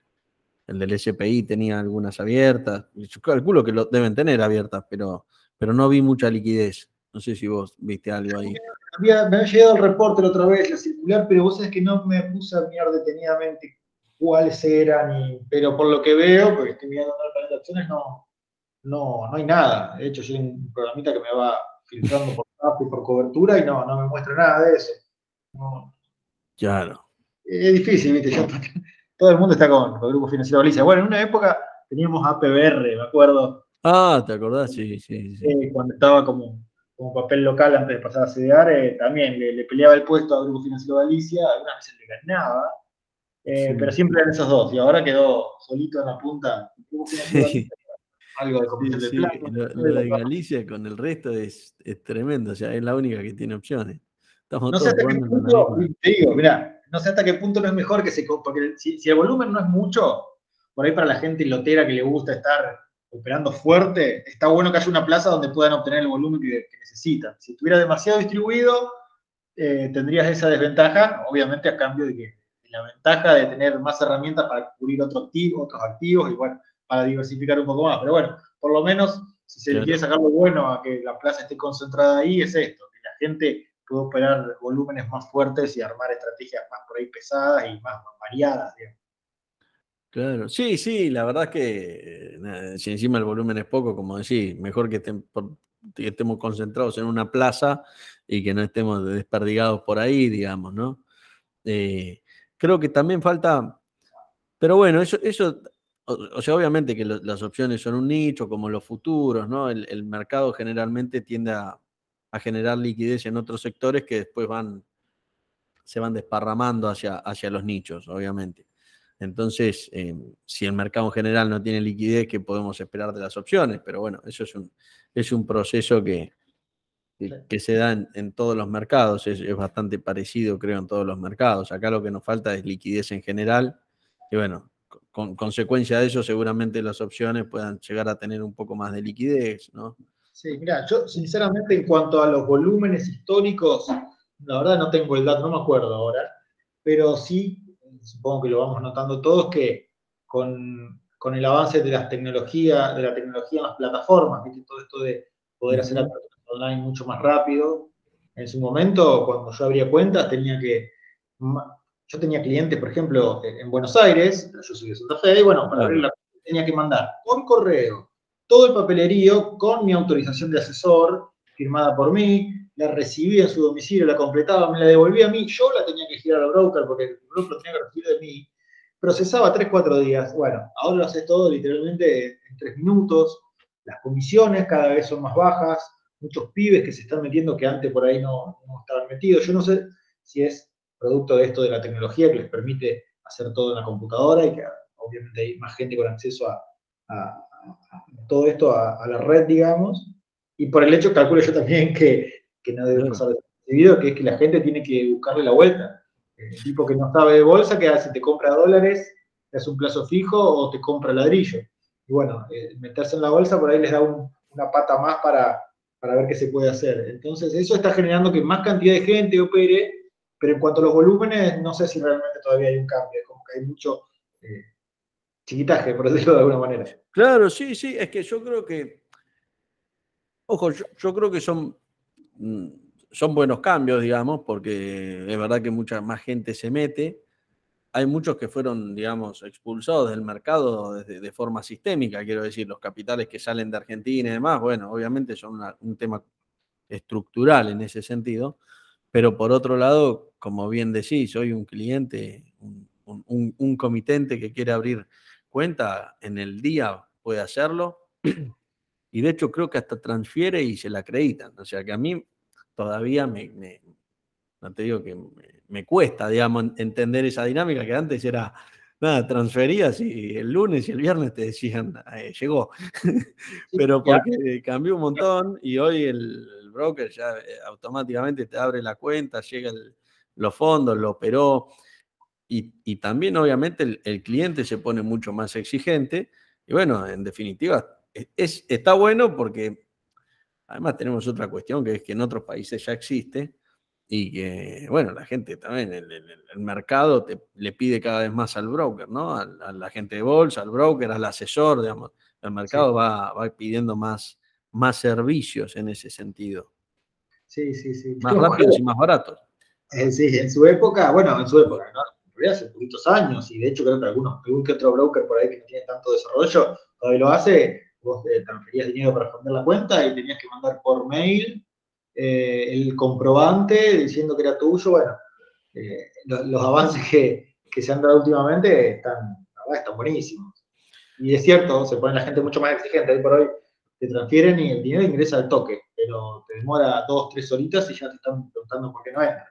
el del SPI tenía algunas abiertas. Yo calculo que lo deben tener abiertas, pero, pero no vi mucha liquidez. No sé si vos viste algo ahí. me había llegado el reporte la otra vez, la circular, pero vos sabés que no me puse a mirar detenidamente cuáles eran, pero por lo que veo, porque estoy mirando el panel de opciones, no, no, no hay nada. De hecho, yo tengo un programita que me va filtrando por y por cobertura y no, no me muestra nada de eso. Claro. Es difícil, ¿viste? todo el mundo está con, el Grupo Financiero Galicia. Bueno, en una época teníamos APBR, me acuerdo. Ah, ¿te acordás? Sí, sí. sí. cuando estaba como, como papel local antes de pasar a CDR, eh, también le, peleaba el puesto al Grupo Financiero Galicia, algunas veces le ganaba, eh, pero siempre eran esos dos, y ahora quedó solito en la punta. Algo de comisión de plata. Lo, de Galicia con el resto es, es, tremendo, o sea, es la única que tiene opciones. Estamos no sé hasta qué punto, te digo, mira, no sé hasta qué punto no es mejor que se... Porque si, el volumen no es mucho, por ahí para la gente lotera que le gusta estar operando fuerte, está bueno que haya una plaza donde puedan obtener el volumen que, necesitan. Si estuviera demasiado distribuido, eh, tendrías esa desventaja, obviamente a cambio de que la ventaja de tener más herramientas para cubrir otros activos, otros activos y bueno, para diversificar un poco más. Pero bueno, por lo menos, si se quiere sacar lo bueno a que la plaza esté concentrada ahí, es esto, que la gente puedo operar volúmenes más fuertes y armar estrategias más por ahí pesadas y más, variadas. Claro, sí, sí, la verdad es que eh, si encima el volumen es poco, como decís, mejor que, estemos concentrados en una plaza y que no estemos desperdigados por ahí, digamos, ¿no? Eh, creo que también falta, pero bueno, eso, eso o, sea, obviamente que las opciones son un nicho, como los futuros, ¿no? el mercado generalmente tiende a, a generar liquidez en otros sectores que después van, se van desparramando hacia, hacia los nichos, obviamente. Entonces, eh, si el mercado en general no tiene liquidez, ¿qué podemos esperar de las opciones? Pero bueno, eso es un, es un proceso que, que, se da en, todos los mercados, es, bastante parecido, creo, en todos los mercados. Acá lo que nos falta es liquidez en general. Y bueno, con consecuencia de eso, seguramente las opciones puedan llegar a tener un poco más de liquidez, ¿no? Sí, mira, yo sinceramente en cuanto a los volúmenes históricos, la verdad no tengo el dato, no me acuerdo ahora, pero sí, supongo que lo vamos notando todos, que con, el avance de las tecnologías, de la tecnología en las plataformas, todo esto de poder hacer online mucho más rápido. En su momento, cuando yo abría cuentas, tenía que. Yo tenía clientes, por ejemplo, en Buenos Aires, yo soy de Santa Fe, y bueno, para abrir la tenía que mandar por correo todo el papelerío con mi autorización de asesor, firmada por mí, la recibía en su domicilio, la completaba, me la devolvía a mí, yo la tenía que girar al broker porque el broker lo tenía que recibir de mí, procesaba 3, 4 días. Bueno, ahora lo hace todo literalmente en 3 minutos, las comisiones cada vez son más bajas, muchos pibes que se están metiendo que antes por ahí no, estaban metidos. Yo no sé si es producto de esto de la tecnología que les permite hacer todo en la computadora y que obviamente hay más gente con acceso a, todo esto a, la red, digamos, y por el hecho, calculo yo también que, que no debe pasar desapercibido, que es que la gente tiene que buscarle la vuelta. El tipo que no sabe de bolsa, que hace? Te compra dólares, te hace un plazo fijo o te compra ladrillo. bueno, eh, meterse en la bolsa por ahí les da una pata más para, para ver qué se puede hacer. Entonces, eso está generando que más cantidad de gente opere, pero en cuanto a los volúmenes, no sé si realmente todavía hay un cambio, como que hay mucho eh, chiquitaje, por decirlo de alguna manera. Claro, sí, sí, es que yo creo que, ojo, yo, creo que son, mm, son buenos cambios, digamos, porque es verdad que mucha más gente se mete. Hay muchos que fueron, digamos, expulsados del mercado de, forma sistémica, quiero decir, los capitales que salen de Argentina y demás, bueno, obviamente son un tema estructural en ese sentido, pero por otro lado, como bien decís, soy un cliente, un, un comitente que quiere abrir cuenta en el día puede hacerlo. Y de hecho creo que hasta transfiere y se la acreditan. O sea que a mí todavía me, no te digo que me, cuesta, digamos, entender esa dinámica que antes era, nada, transferías y el lunes y el viernes te decían, eh, llegó. Pero porque cambió un montón y hoy el, broker ya eh, automáticamente te abre la cuenta, llega los fondos, lo operó. Y, también, obviamente, el, cliente se pone mucho más exigente. Y bueno, en definitiva, e, es, está bueno porque además tenemos otra cuestión que es que en otros países ya existe y que, bueno, la gente también, el, mercado te, le pide cada vez más al broker, ¿no? A, la gente de bolsa, al broker, al asesor, digamos. El mercado va, va, pidiendo más, más servicios en ese sentido. Sí, sí, sí. Más rápidos y más baratos. Eh, sí, en su época, bueno, en su época, ¿no? hace poquitos años, y de hecho creo que algunos, algún que otro broker por ahí que no tiene tanto desarrollo, todavía lo hace, vos te transferías dinero para responder la cuenta y tenías que mandar por mail eh, el comprobante diciendo que era tuyo, bueno, eh, los, avances que, se han dado últimamente están, están buenísimos. Y es cierto, se pone la gente mucho más exigente, hoy por hoy te transfieren y el dinero ingresa al toque, pero te demora dos, tres horitas y ya te están preguntando por qué no entra.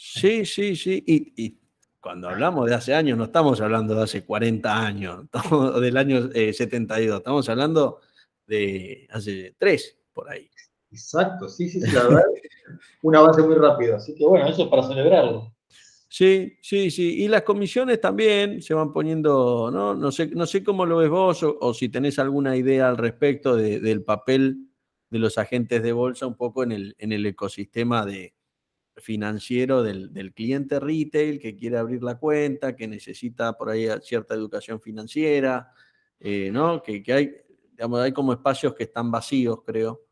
Sí, sí, sí, y cuando hablamos de hace años, no estamos hablando de hace 40 años, del año 72, eh, estamos hablando de hace 3 por ahí. Exacto, sí, sí, sí, la verdad, un avance muy rápido. Así que bueno, eso es para celebrarlo. Sí, sí, sí. Y las comisiones también se van poniendo, ¿no? No sé, no sé cómo lo ves vos o, si tenés alguna idea al respecto del papel de los agentes de bolsa un poco en el, en el ecosistema de, financiero del, cliente retail que quiere abrir la cuenta, que necesita por ahí cierta educación financiera, eh, ¿no? Que, hay, digamos, hay como espacios que están vacíos, creo,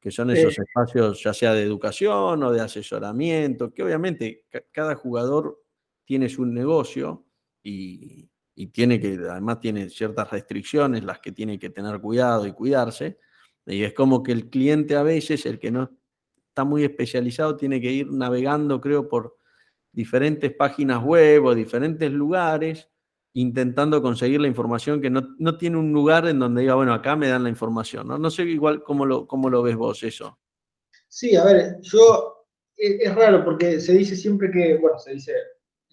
que son esos espacios ya sea de educación o de asesoramiento, que obviamente cada jugador tiene su negocio y, y tiene que, además tiene ciertas restricciones, las que tiene que tener cuidado y cuidarse. Y es como que el cliente a veces, el que no está muy especializado, tiene que ir navegando, creo, por diferentes páginas web o diferentes lugares, intentando conseguir la información que no, tiene un lugar en donde diga, bueno, acá me dan la información. No, no sé igual cómo lo, cómo lo ves vos eso. Sí, a ver, yo, e, es, raro porque se dice siempre que, bueno, se dice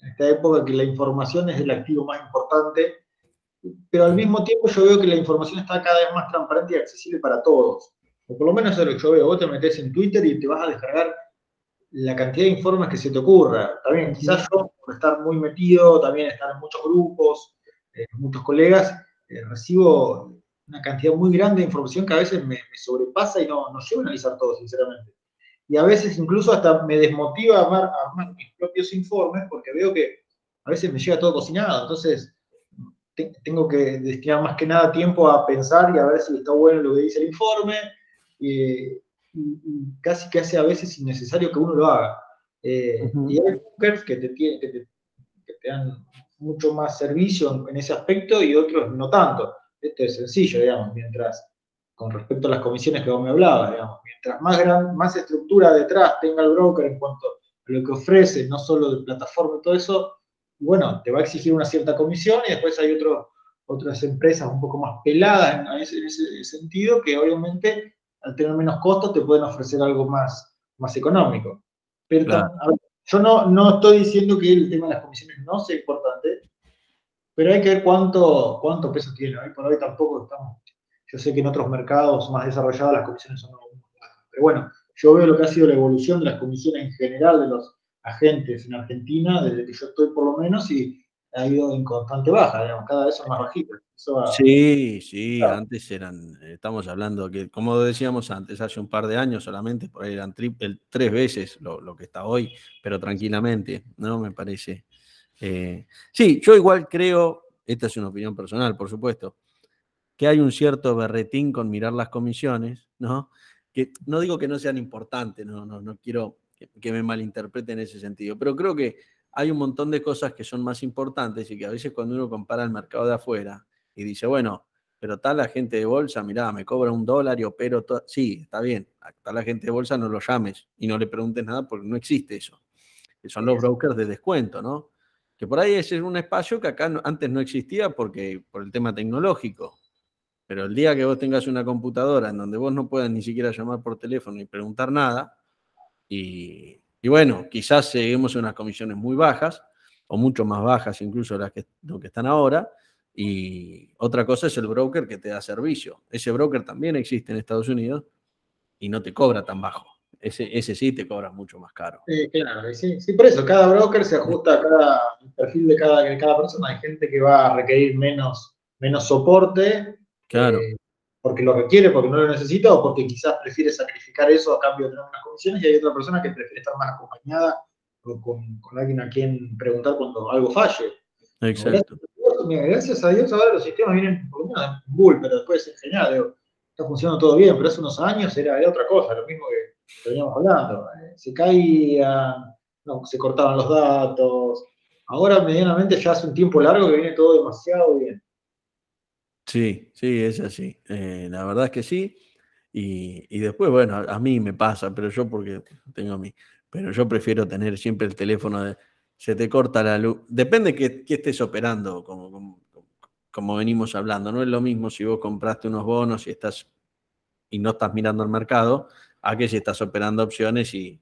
en esta época que la información es el activo más importante, pero al mismo tiempo yo veo que la información está cada vez más transparente y accesible para todos o por lo menos es lo que yo veo, vos te metes en Twitter y te vas a descargar la cantidad de informes que se te ocurra. También quizás yo, por estar muy metido, también estar en muchos grupos, eh, muchos colegas, eh, recibo una cantidad muy grande de información que a veces me, sobrepasa y no, no llego a analizar todo, sinceramente. Y a veces incluso hasta me desmotiva a armar, a armar mis propios informes porque veo que a veces me llega todo cocinado. Entonces, tengo que destinar más que nada tiempo a pensar y a ver si está bueno lo que dice el informe, y, casi que hace a veces innecesario que uno lo haga. Eh, y hay brokers que te, que te, dan mucho más servicio en, ese aspecto y otros no tanto. Esto es sencillo, digamos, mientras, con respecto a las comisiones que vos me hablabas, digamos, mientras más, gran, más estructura detrás tenga el broker en cuanto a lo que ofrece, no solo de plataforma y todo eso, bueno, te va a exigir una cierta comisión y después hay otro, otras empresas un poco más peladas en ese, en ese sentido que obviamente al tener menos costos te pueden ofrecer algo más, más económico. Pero yo no, no estoy diciendo que el tema de las comisiones no sea importante, pero hay que ver cuánto, cuánto peso tiene. Hoy por hoy tampoco estamos. Yo sé que en otros mercados más desarrollados las comisiones son. Pero bueno, yo veo lo que ha sido la evolución de las comisiones en general de los agentes en Argentina, desde que yo estoy por lo menos, y ha ido en constante baja, digamos, cada vez son más bajitas. Sí, sí, antes eran, estamos hablando que, como decíamos antes, hace un par de años solamente, por ahí eran tres veces lo, que está hoy, pero tranquilamente, ¿no? Me parece. Eh, sí, yo igual creo, esta es una opinión personal, por supuesto, que hay un cierto berretín con mirar las comisiones, ¿no? Que no digo que no sean importantes, no, no, no quiero que, que me malinterprete en ese sentido, pero creo que hay un montón de cosas que son más importantes y que a veces cuando uno compara el mercado de afuera y dice, bueno, pero tal la gente de bolsa, mirá, me cobra un dólar y opero todo. Sí, está bien, a tal la gente de bolsa no lo llames y no le preguntes nada porque no existe eso. Que son los brokers de descuento, ¿no? Que por ahí ese es un espacio que acá antes no existía porque por el tema tecnológico. Pero el día que vos tengas una computadora en donde vos no puedas ni siquiera llamar por teléfono y preguntar nada, y y bueno, quizás seguimos unas comisiones muy bajas, o mucho más bajas incluso las que, lo que están ahora. Y otra cosa es el broker que te da servicio. Ese broker también existe en Estados Unidos y no te cobra tan bajo. Ese, ese sí te cobra mucho más caro. Sí, claro, sí, sí, por eso cada broker se ajusta a cada perfil de cada, de cada persona. Hay gente que va a requerir menos, menos soporte. Claro. Eh, porque lo requiere, porque no lo necesita, o porque quizás prefiere sacrificar eso a cambio de tener unas condiciones, y hay otra persona que prefiere estar más acompañada o con, alguien a quien preguntar cuando algo falle. Exacto. Gracias, a Dios ahora los sistemas vienen por lo menos en bull, pero después es genial, está funcionando todo bien, pero hace unos años era, otra cosa, lo mismo que veníamos hablando. Eh, se caían, no, se cortaban los datos. Ahora medianamente ya hace un tiempo largo que viene todo demasiado bien. Sí, sí, es así. Eh, la verdad es que sí. Y, después, bueno, a, mí me pasa, pero yo porque tengo mi, pero yo prefiero tener siempre el teléfono de, se te corta la luz. Depende que, que estés operando, como, como, venimos hablando. No es lo mismo si vos compraste unos bonos y estás y no estás mirando el mercado, a que si estás operando opciones y,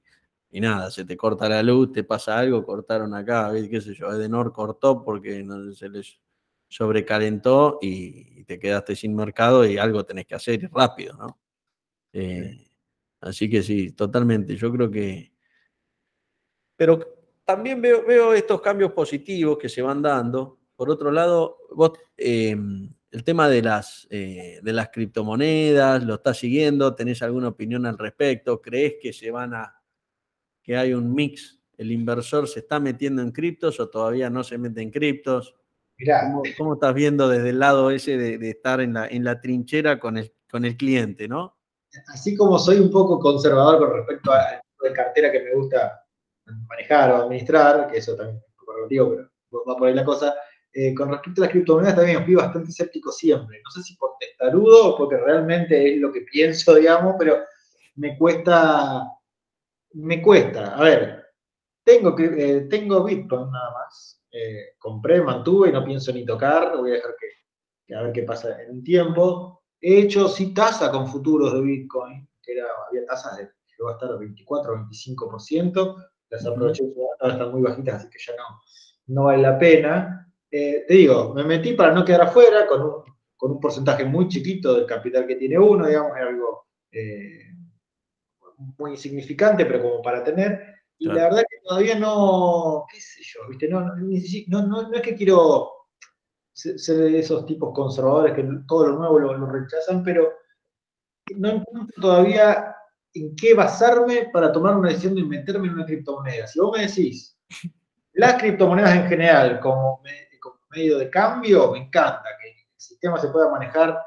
y nada, se te corta la luz, te pasa algo, cortaron acá, qué sé yo, Edenor cortó porque no se les sobrecalentó y te quedaste sin mercado y algo tenés que hacer y rápido, ¿no? Eh, así que sí, totalmente. Yo creo que... Pero también veo, veo estos cambios positivos que se van dando. Por otro lado, vos, em, el tema de las, eh, de las criptomonedas, ¿lo estás siguiendo? ¿Tenés alguna opinión al respecto? ¿Crees que se van a... que hay un mix? ¿El inversor se está metiendo en criptos o todavía no se mete en criptos? ¿Cómo, estás viendo desde el lado ese de, estar en la, en la trinchera con el, con el cliente, no? Así como soy un poco conservador con respecto al tipo de cartera que me gusta manejar o administrar, que eso también es un poco relativo, pero va por ahí la cosa, eh, con respecto a las criptomonedas también fui bastante escéptico siempre. No sé si por testarudo o porque realmente es lo que pienso, digamos, pero me cuesta, me cuesta. A ver, tengo, eh, tengo Bitcoin nada más. Eh, compré, mantuve y no pienso ni tocar, voy a dejar que, a ver qué pasa en un tiempo. He hecho sí tasa con futuros de Bitcoin, que era, había tasas de llegó a estar 24 o 25%, las aproveché, ahora están muy bajitas, así que ya no, no vale la pena. Eh, te digo, me metí para no quedar afuera con un, con un porcentaje muy chiquito del capital que tiene uno, digamos, es algo eh, muy insignificante, pero como para tener. Y la verdad que todavía no, qué sé yo, ¿viste? No, no, es que quiero ser de esos tipos conservadores que todo lo nuevo lo, rechazan, pero no encuentro todavía en qué basarme para tomar una decisión de meterme en una criptomoneda. Si vos me decís, las criptomonedas en general como, medio de cambio, me encanta que el sistema se pueda manejar,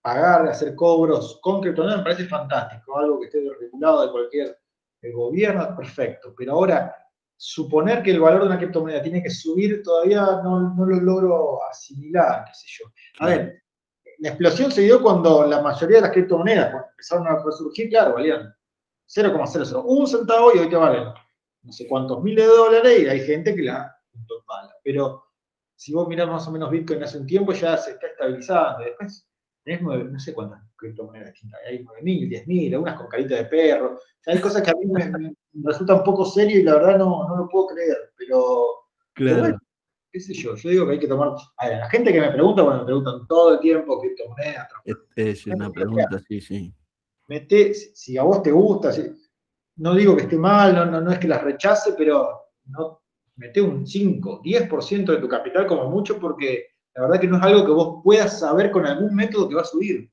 pagar, hacer cobros con criptomonedas, me parece fantástico, algo que esté regulado de cualquier el gobierno, perfecto. Pero ahora, suponer que el valor de una criptomoneda tiene que subir, todavía no, lo logro asimilar, qué sé yo. A ver, la explosión se dio cuando la mayoría de las criptomonedas cuando empezaron a resurgir, claro, valían 0,00, un centavo y hoy te valen no sé cuántos miles de dólares y hay gente que la bala. Pero si vos mirás más o menos Bitcoin hace un tiempo ya se está estabilizando. Después tenés no sé cuántas criptomonedas distintas, hay 9.000, 10.000, algunas con carita de perro. hay cosas que a mí me, resultan un poco serio y la verdad no, no lo puedo creer, pero, claro. qué sé yo, yo digo que hay que tomar... A ver, la gente que me pregunta, bueno, me preguntan todo el tiempo criptomonedas. Es, una pregunta, sí, sí. Mete, si a vos te gusta, no digo que esté mal, no, no, no es que las rechace, pero no, mete un 5, 10% de tu capital como mucho, porque la verdad que no es algo que vos puedas saber con algún método que va a subir.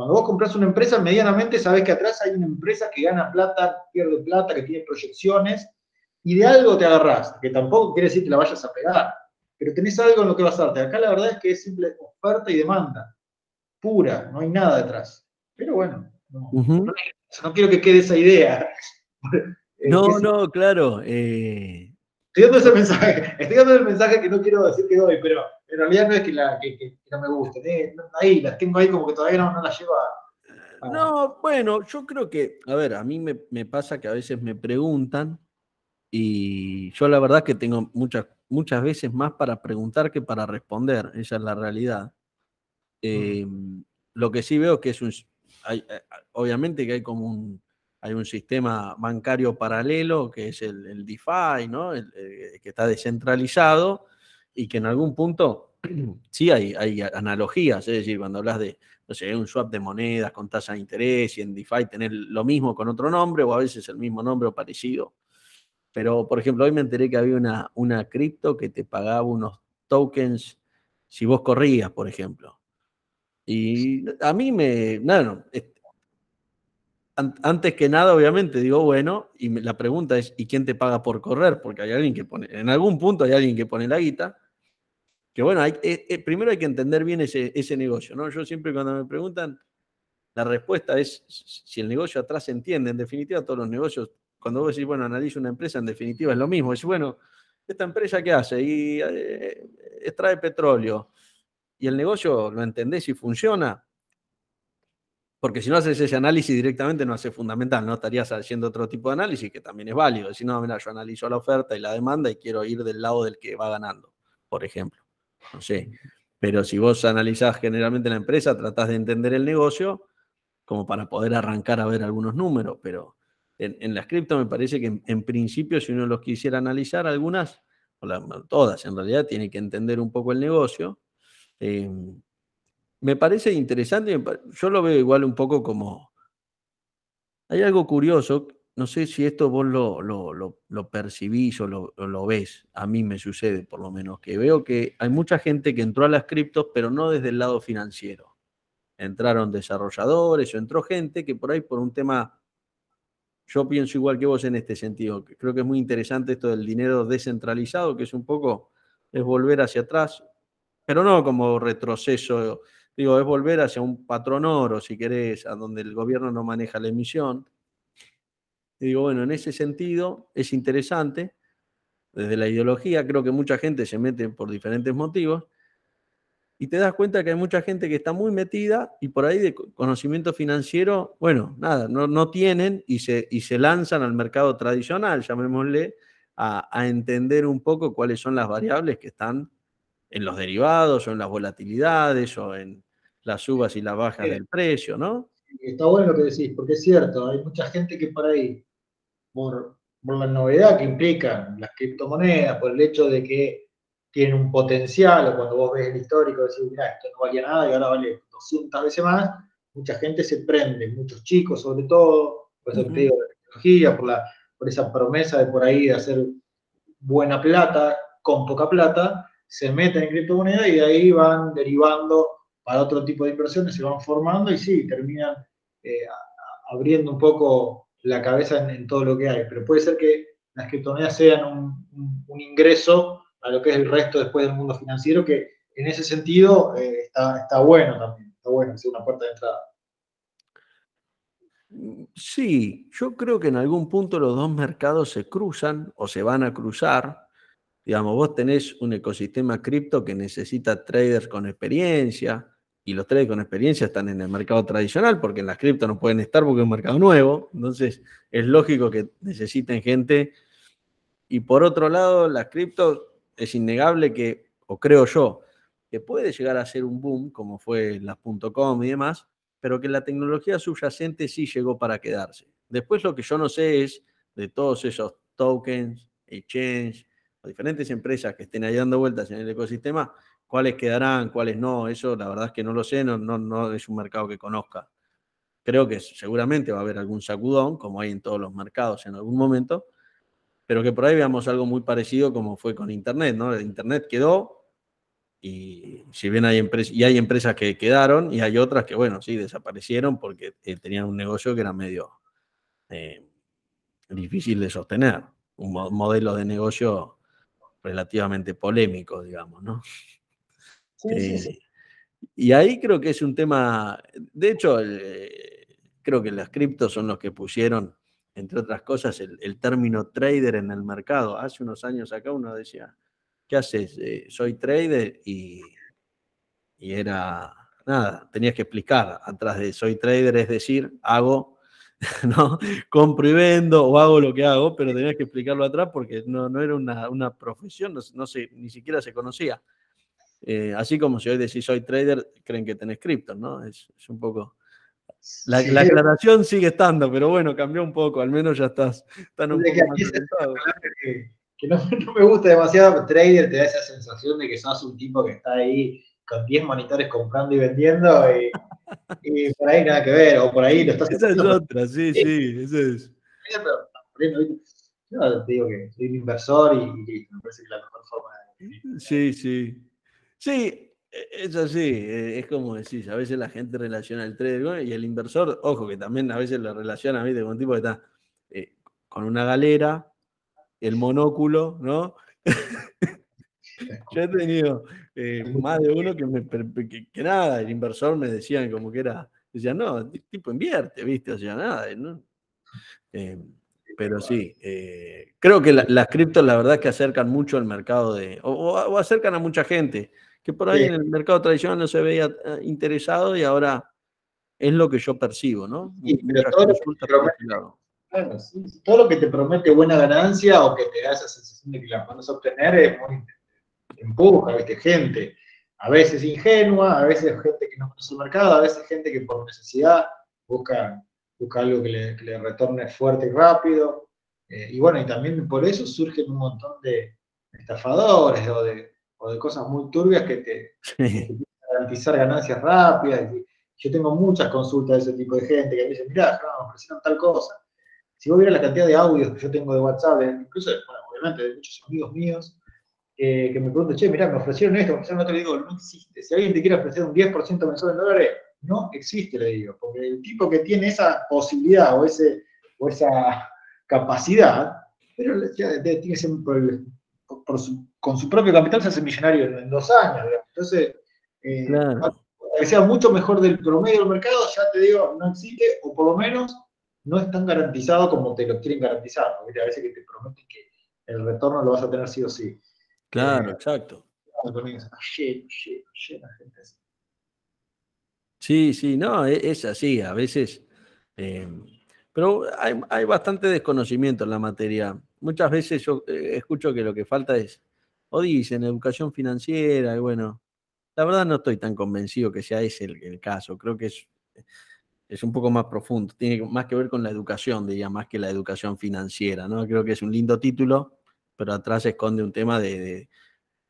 Cuando vos compras una empresa, medianamente sabes que atrás hay una empresa que gana plata, pierde plata, que tiene proyecciones, y de algo te agarrás, que tampoco quiere decir que la vayas a pegar, pero tenés algo en lo que basarte. Acá la verdad es que es simple oferta y demanda, pura, no hay nada detrás. Pero bueno, no, quiero que quede esa idea. no, no, claro. Eh, estoy dando ese mensaje, estoy dando el mensaje que no quiero decir que doy, pero en realidad no es que, la, que, no me gusten. Eh, ahí, las tengo ahí como que todavía no, no las llevo a, No, bueno, yo creo que, a ver, a mí me, me, pasa que a veces me preguntan y yo la verdad que tengo muchas, muchas veces más para preguntar que para responder, esa es la realidad. Em, lo que sí veo que es un, hay, eh, obviamente que hay como un, hay un sistema bancario paralelo que es el, el DeFi, ¿no? El, eh, que está descentralizado y que en algún punto sí hay, analogías, es decir, cuando hablas de, no sé, un swap de monedas con tasa de interés y en DeFi tener lo mismo con otro nombre o a veces el mismo nombre o parecido. Pero, por ejemplo, hoy me enteré que había una, una cripto que te pagaba unos tokens si vos corrías, por ejemplo. Y a mí me, no, antes que nada, obviamente, digo, bueno, y la pregunta es, ¿y quién te paga por correr? Porque hay alguien que pone, en algún punto hay alguien que pone la guita, que bueno, eh, eh, primero hay que entender bien ese, ese negocio, ¿no? Yo siempre cuando me preguntan, la respuesta es si el negocio atrás se entiende, en definitiva todos los negocios, cuando vos decís, bueno, analiza una empresa, en definitiva es lo mismo, es bueno, ¿esta empresa qué hace? Y eh, extrae petróleo, y el negocio lo entendés y funciona, porque si no haces ese análisis directamente no hace fundamental, no estarías haciendo otro tipo de análisis que también es válido. Si no, mira, yo analizo la oferta y la demanda y quiero ir del lado del que va ganando, por ejemplo. No sé. Pero si vos analizás generalmente la empresa, tratás de entender el negocio como para poder arrancar a ver algunos números. Pero en, la cripto me parece que en, principio, si uno los quisiera analizar, algunas, o todas en realidad, tiene que entender un poco el negocio. Eh, me parece interesante, yo lo veo igual un poco como... Hay algo curioso, no sé si esto vos lo, lo, percibís o lo, ves, a mí me sucede por lo menos, que veo que hay mucha gente que entró a las criptos, pero no desde el lado financiero. Entraron desarrolladores o entró gente que por ahí por un tema, yo pienso igual que vos en este sentido, creo que es muy interesante esto del dinero descentralizado, que es un poco, es volver hacia atrás, pero no como retroceso Digo, es volver hacia un patrón oro, si querés, a donde el gobierno no maneja la emisión. Y digo, bueno, en ese sentido es interesante. Desde la ideología creo que mucha gente se mete por diferentes motivos. Y te das cuenta que hay mucha gente que está muy metida y por ahí de conocimiento financiero, bueno, nada, no, no tienen y se, y se lanzan al mercado tradicional, llamémosle, a, a entender un poco cuáles son las variables que están en los derivados o en las volatilidades o en, las subas y las bajas del precio, ¿no? Está bueno lo que decís, porque es cierto, hay mucha gente que por ahí, por, la novedad que implican las criptomonedas, por el hecho de que tienen un potencial, o cuando vos ves el histórico, decís, mira, esto no valía nada y ahora vale 200 veces más, mucha gente se prende, muchos chicos sobre todo, por eso te digo, la tecnología, por, la, por esa promesa de por ahí de hacer buena plata con poca plata, se meten en criptomonedas y de ahí van derivando para otro tipo de inversiones, se van formando y sí, terminan eh, abriendo un poco la cabeza en, todo lo que hay. Pero puede ser que las criptomonedas sean un, ingreso a lo que es el resto después del mundo financiero, que en ese sentido eh, está, está bueno también, está bueno, es una puerta de entrada. Sí, yo creo que en algún punto los dos mercados se cruzan o se van a cruzar. Digamos, vos tenés un ecosistema cripto que necesita traders con experiencia, y los traders con experiencia están en el mercado tradicional, porque en las cripto no pueden estar porque es un mercado nuevo. Entonces, es lógico que necesiten gente. Y por otro lado, las cripto es innegable que, o creo yo, que puede llegar a ser un boom, como fue las .com y demás, pero que la tecnología subyacente sí llegó para quedarse. Después lo que yo no sé es de todos esos tokens, exchange, o diferentes empresas que estén ahí dando vueltas en el ecosistema, cuáles quedarán, cuáles no, eso la verdad es que no lo sé, no, no, no es un mercado que conozca. Creo que seguramente va a haber algún sacudón, como hay en todos los mercados en algún momento, pero que por ahí veamos algo muy parecido como fue con Internet, ¿no? Internet quedó y si bien hay empresas, y hay empresas que quedaron y hay otras que, bueno, sí, desaparecieron porque eh, tenían un negocio que era medio eh, difícil de sostener, un modelo de negocio relativamente polémico, digamos, ¿no? Eh, y ahí creo que es un tema, de hecho, creo que las criptos son los que pusieron, entre otras cosas, el término trader en el mercado. Hace unos años acá uno decía, ¿qué haces? Eh, soy trader y, y era, nada, tenías que explicar atrás de soy trader, es decir, hago, ¿no? Compro y vendo o hago lo que hago, pero tenías que explicarlo atrás porque no, no era una, profesión, no, ni siquiera se conocía. Eh, así como si hoy decís soy trader, creen que tenés cripto, ¿no? Es, un poco... La, aclaración sigue estando, pero bueno, cambió un poco, al menos ya estás tan un poco más que no, me gusta demasiado, trader te da esa sensación de que sos un tipo que está ahí con 10 monitores comprando y vendiendo y, por ahí nada que ver, o por ahí lo estás Esa es otra, sí, sí, eso es. Yo te digo que soy un inversor y, me parece que la mejor forma de... Sí, sí. Sí, e, es así, e, es como decís, a veces la gente relaciona el trader y el inversor, ojo que también a veces lo relaciona a mí de un tipo que está eh, con una galera, el monóculo, ¿no? Yo he tenido eh, más de uno que, me, que, nada, el inversor me decían como que era, decían, no, tipo invierte, ¿viste? O sea, nada, ¿no? Eh, pero sí, eh, creo que las criptos la verdad es que acercan mucho al mercado de, o, acercan a mucha gente, que por ahí en el mercado tradicional no se veía interesado y ahora es lo que yo percibo, ¿no? Y, todo lo que te promete buena ganancia o que te da esa sensación de que la puedes obtener es muy empuja, ¿viste? gente, a veces ingenua, a veces gente que no conoce el mercado, a veces gente que por necesidad busca, busca algo que le, retorne fuerte y rápido. Eh, y bueno, y también por eso surgen un montón de estafadores o de, o de cosas muy turbias que te, garantizar ganancias rápidas. yo tengo muchas consultas de ese tipo de gente que me dicen, mirá, no, me ofrecieron tal cosa si vos vieras la cantidad de audios que yo tengo de WhatsApp, incluso, bueno, obviamente de muchos amigos míos, que me preguntan, che, mirá, me ofrecieron esto, me ofrecieron otro, le digo, no existe. Si alguien te quiere ofrecer un 10% mensual en dólares, no existe, le digo, porque el tipo que tiene esa posibilidad o, ese, o esa capacidad, pero ya tiene que con su propio capital se hace millonario en, dos años. Entonces, eh, que sea mucho mejor del promedio del mercado, ya te digo, no existe, o por lo menos no es tan garantizado como te lo quieren garantizar, porque a veces que te prometen que el retorno lo vas a tener sí o sí. Claro, eh, exacto. Sí, sí, no, e, es, así, a veces. Eh, pero hay, bastante desconocimiento en la materia. Muchas veces yo eh, escucho que lo que falta es, o dicen, educación financiera, y bueno, la verdad no estoy tan convencido que sea ese el caso. Creo que es es un poco más profundo, tiene más que ver con la educación, diría, más que la educación financiera, ¿no? Creo que es un lindo título, pero atrás esconde un tema de,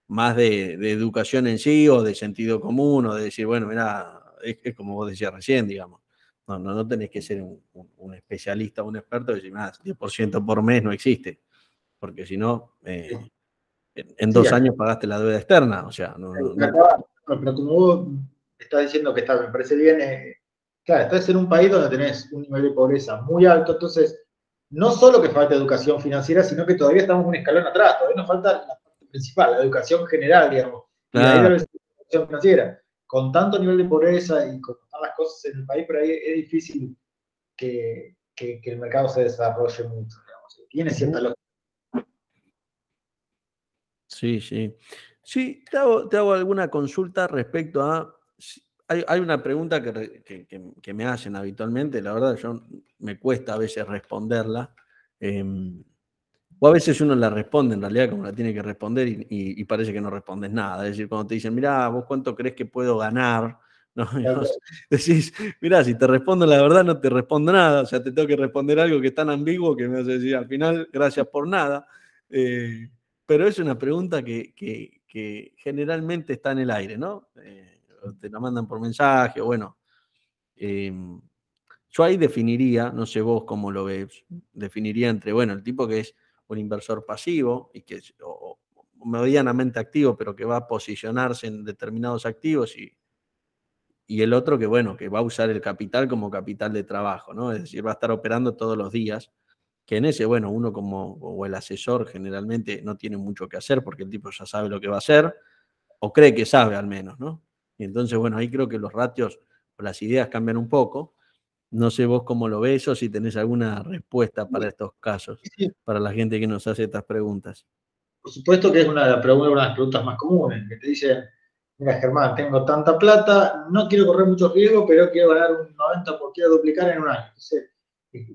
más de, educación en sí o de sentido común o de decir, bueno, mira, es, como vos decías recién, digamos. No, no, no tenés que ser un, especialista o un experto y decir, más, 10% por mes no existe, porque si no, eh, en, dos años pagaste la deuda externa, o sea, no, Pero como vos estás diciendo que está, me parece bien, eh, Claro, estás en un país donde tenés un nivel de pobreza muy alto, entonces no solo que falta educación financiera, sino que todavía estamos un escalón atrás, todavía nos falta la parte principal, la educación general, digamos, la educación financiera. Con tanto nivel de pobreza y con tantas cosas en el país, por ahí es difícil que, el mercado se desarrolle mucho, digamos. Tiene cierta lógica. Sí, sí. Sí, te hago alguna consulta respecto a hay, una pregunta que, me hacen habitualmente, la verdad, yo me cuesta a veces responderla. Em, o a veces uno la responde en realidad como la tiene que responder y, parece que no respondes nada. Es decir, cuando te dicen, mira, vos cuánto crees que puedo ganar, ¿no? decís, mira, si te respondo la verdad no te respondo nada, o sea, te tengo que responder algo que es tan ambiguo que me hace decir al final, gracias por nada. Eh, pero es una pregunta que, generalmente está en el aire, ¿no? Eh, te la mandan por mensaje, o bueno. Em, yo ahí definiría, no sé vos cómo lo ves, definiría entre, bueno, el tipo que es un inversor pasivo y que, o, medianamente activo, pero que va a posicionarse en determinados activos y, y el otro que, bueno, que va a usar el capital como capital de trabajo, ¿no? Es decir, va a estar operando todos los días, que en ese, bueno, uno como, o el asesor generalmente no tiene mucho que hacer porque el tipo ya sabe lo que va a hacer, o cree que sabe al menos, ¿no? Y entonces, bueno, ahí creo que los ratios o las ideas cambian un poco. No sé vos cómo lo ves o si tenés alguna respuesta para estos casos, para la gente que nos hace estas preguntas. Por supuesto que es una de, las preguntas más comunes, que te dicen, mira Germán, tengo tanta plata, no quiero correr muchos riesgos, pero quiero ganar un 90 por quiero duplicar en un año. Entonces,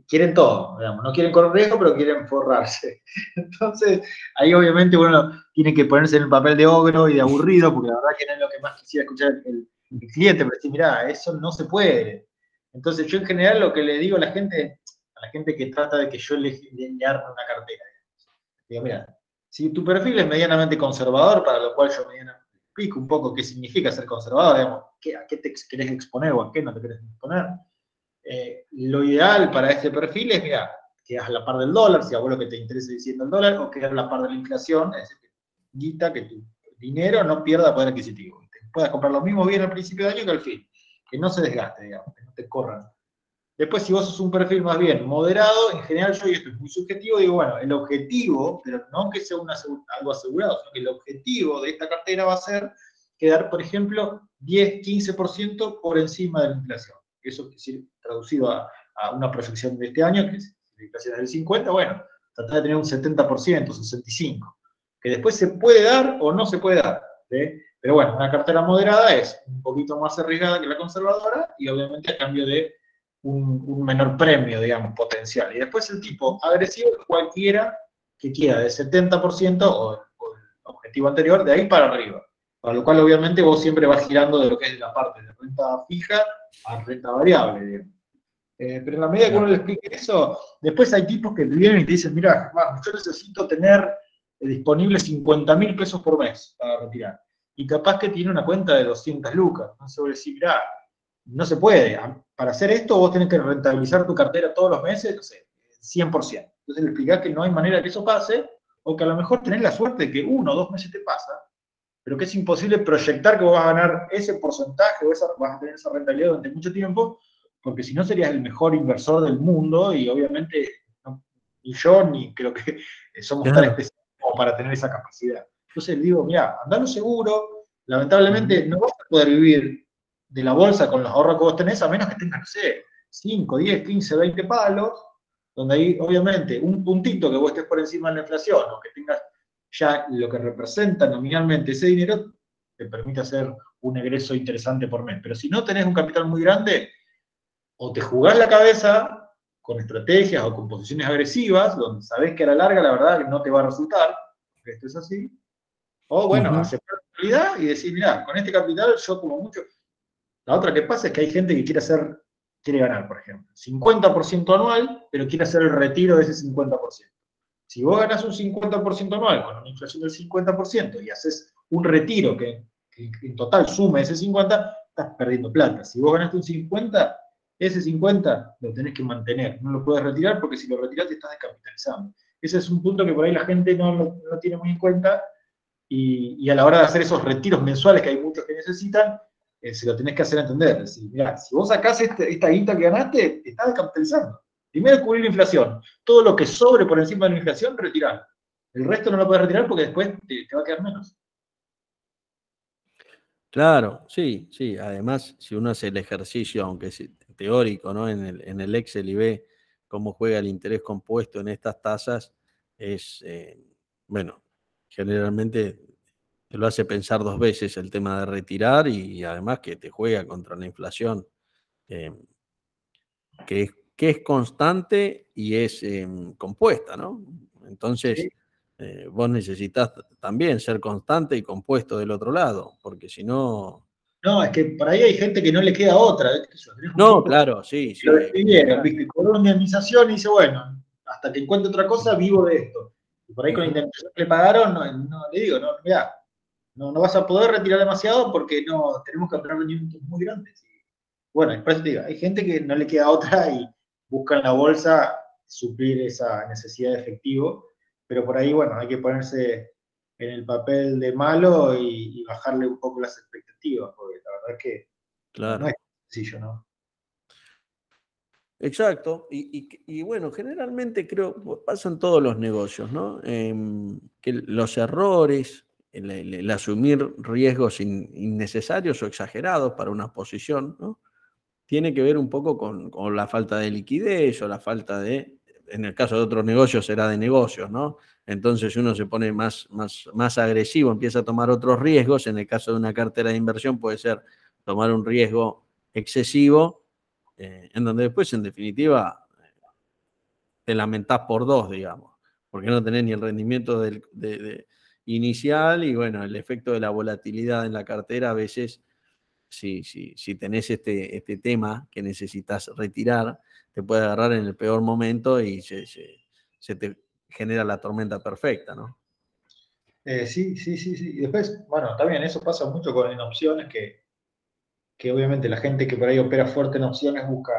quieren todo, digamos, no quieren correr pero quieren forrarse. Entonces, ahí obviamente uno tiene que ponerse en el papel de ogro y de aburrido, porque la verdad que no es lo que más quisiera escuchar el, cliente, pero decir, mira, eso no se puede. Entonces, yo en general lo que le digo a la gente, a la gente que trata de que yo le, le arme una cartera, digo, mira, si tu perfil es medianamente conservador, para lo cual yo medianamente explico un poco qué significa ser conservador, digamos, a qué te querés exponer o a qué no te querés exponer. Eh, lo ideal para este perfil es, mira, que a la par del dólar, si a vos lo que te interesa diciendo el dólar, o que a la par de la inflación, es decir, guita, que tu dinero no pierda poder adquisitivo. Puedas comprar lo mismo bien al principio de año que al fin. Que no se desgaste, digamos, que no te corran Después, si vos sos un perfil más bien moderado, en general yo, y esto es muy subjetivo, digo, bueno, el objetivo, pero no que sea algo asegurado, sino que el objetivo de esta cartera va a ser quedar, por ejemplo, 10, 15% por encima de la inflación. Eso es traducido a, una proyección de este año, que es, la inflación es del 50, bueno, tratar de tener un 70%, 65%, que después se puede dar o no se puede dar. Pero bueno, una cartera moderada es un poquito más arriesgada que la conservadora y obviamente a cambio de un, menor premio, digamos, potencial. Y después el tipo agresivo es cualquiera que quiera, de 70% o, el objetivo anterior, de ahí para arriba. Para lo cual, obviamente, vos siempre vas girando de lo que es la parte de renta fija a renta variable. Eh, pero en la medida que uno le explique eso, después hay tipos que vienen y te dicen, mira, yo necesito tener eh, disponible 50 mil pesos por mes para retirar. Y capaz que tiene una cuenta de 200 lucas. Entonces vos decís, mira, no se puede. Para hacer esto vos tenés que rentabilizar tu cartera todos los meses, no sé, 100%. Entonces le explicás que no hay manera que eso pase, o que a lo mejor tenés la suerte de que uno o dos meses te pasa, pero que es imposible proyectar que vos vas a ganar ese porcentaje o esa, vas a tener esa rentabilidad durante mucho tiempo, porque si no serías el mejor inversor del mundo y obviamente ni yo ni creo que somos tan especiales como para tener esa capacidad. Entonces digo, mira, andalo seguro, lamentablemente no vas a poder vivir de la bolsa con los ahorros que vos tenés, a menos que tengas, no sé, 5, 10, 15, 20 palos, donde ahí obviamente un puntito que vos estés por encima de la inflación o que tengas ya lo que representa nominalmente ese dinero, te permite hacer un egreso interesante por mes. Pero si no tenés un capital muy grande, o te jugás la cabeza con estrategias o con posiciones agresivas, donde sabés que a la larga la verdad no te va a resultar, porque esto es así, o bueno, aceptar la realidad y decir, mira, con este capital yo como mucho, la otra que pasa es que hay gente que quiere hacer, quiere ganar, por ejemplo, 50% anual, pero quiere hacer el retiro de ese 50%. Si vos ganás un 50% anual con una inflación del 50% y haces un retiro que, en total sume ese 50, estás perdiendo plata. Si vos ganaste un 50, ese 50 lo tenés que mantener. No lo puedes retirar porque si lo retiras te estás descapitalizando. Ese es un punto que por ahí la gente no lo tiene muy en cuenta y, y, a la hora de hacer esos retiros mensuales que hay muchos que necesitan, eh, se lo tenés que hacer entender. Decir, mira, si vos sacás este, esta guita que ganaste, te estás descapitalizando. Primero cubrir la inflación. Todo lo que sobre por encima de la inflación, retirar. El resto no lo puedes retirar porque después te, va a quedar menos. Claro, sí, sí. Además, si uno hace el ejercicio, aunque es teórico, ¿no? En el, en el Excel y ve cómo juega el interés compuesto en estas tasas, es, eh, bueno, generalmente te lo hace pensar dos veces el tema de retirar y, además que te juega contra la inflación, eh, que, es, que es constante y es em, compuesta, ¿no? Entonces, eh, vos necesitas también ser constante y compuesto del otro lado, porque si no... No, es que por ahí hay gente que no le queda otra. No, claro, sí. sí lo. Con una indemnización y dice, bueno, hasta que encuentre otra cosa, vivo de esto. Y por ahí con la indemnización que le pagaron, no, le digo, no, mira, no, no vas a poder retirar demasiado porque no tenemos que obtener rendimientos muy grandes. bueno, por eso te digo, hay gente que no le queda otra y busca en la bolsa suplir esa necesidad de efectivo pero por ahí, bueno, hay que ponerse en el papel de malo y, bajarle un poco las expectativas, porque la verdad es que no es sencillo, ¿no? Exacto, y, bueno, generalmente creo, pasa en todos los negocios, ¿no? Em, que los errores, el, asumir riesgos innecesarios o exagerados para una posición, ¿no? Tiene que ver un poco con, con, la falta de liquidez o la falta de, en el caso de otros negocios será de negocios, ¿no? Entonces uno se pone más, más, más agresivo, empieza a tomar otros riesgos, en el caso de una cartera de inversión puede ser tomar un riesgo excesivo eh, en donde después, en definitiva, te lamentás por dos, digamos, porque no tenés ni el rendimiento del, inicial y, bueno, el efecto de la volatilidad en la cartera a veces, si, si, si tenés este, este tema que necesitas retirar, te puede agarrar en el peor momento y se, te genera la tormenta perfecta, ¿no? Eh, sí, sí, sí, sí. Y después, bueno, también eso pasa mucho con en opciones que que obviamente la gente que por ahí opera fuerte en opciones busca,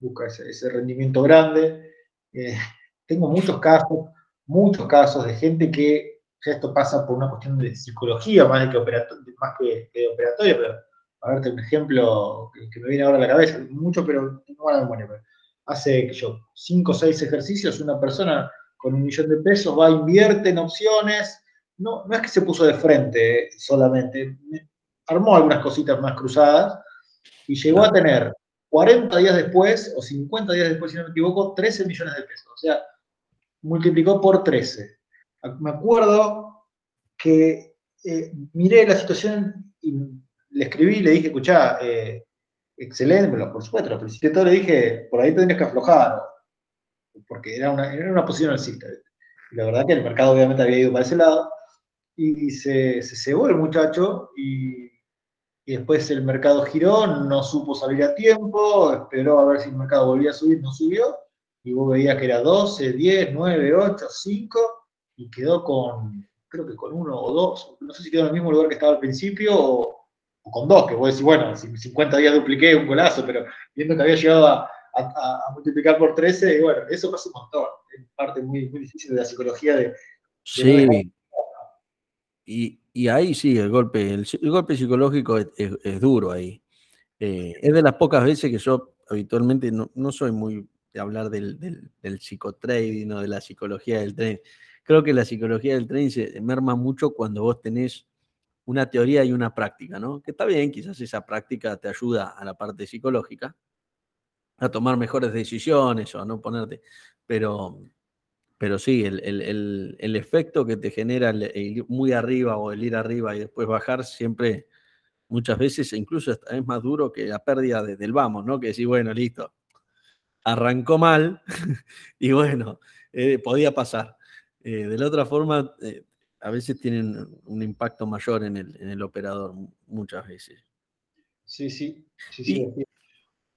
busca ese, rendimiento grande. Eh, tengo muchos casos, muchos casos de gente que ya esto pasa por una cuestión de psicología más, que más que, de operatoria, pero a verte un ejemplo que, me viene ahora a la cabeza, mucho, pero. Hace yo, cinco o seis ejercicios, una persona con un millón de pesos va, invierte en opciones, no, no es que se puso de frente eh, solamente, armó algunas cositas más cruzadas y llegó a tener 40 días después, o 50 días después, si no me equivoco, 13 millones de pesos. O sea, multiplicó por 13. Me acuerdo que eh, miré la situación y le escribí, le dije, escuchá, eh, excelente, por supuesto, lo felicité todo, le dije, por ahí tendrías que aflojar, porque era una, era una posición alcista. Y la verdad que el mercado obviamente había ido para ese lado, y se, se cebó el muchacho, y y después el mercado giró, no supo salir a tiempo, esperó a ver si el mercado volvía a subir, no subió, y vos veías que era 12, 10, 9, 8, 5, y quedó con, creo que con uno o dos, no sé si quedó en el mismo lugar que estaba al principio o, con dos, que vos decís, bueno, si 50 días dupliqué un golazo, pero viendo que había llegado a, multiplicar por 13, y bueno, eso pasa un montón, es parte muy, muy difícil de la psicología de... sí. y, y ahí sí, el golpe, el, golpe psicológico es, duro ahí. Eh, es de las pocas veces que yo habitualmente no, soy muy de hablar del, del, psicotrading o de la psicología del tren. Creo que la psicología del tren se merma mucho cuando vos tenés una teoría y una práctica, ¿no? Que está bien, quizás esa práctica te ayuda a la parte psicológica, a tomar mejores decisiones o a no ponerte, pero pero sí, el, efecto que te genera el, ir muy arriba o el ir arriba y después bajar siempre, muchas veces, incluso es más duro que la pérdida desde el vamos, ¿no? Que decir, bueno, listo, arrancó mal y bueno, eh, podía pasar. Eh, de la otra forma, eh, a veces tienen un impacto mayor en el, en el operador, muchas veces. Sí, sí, sí, sí.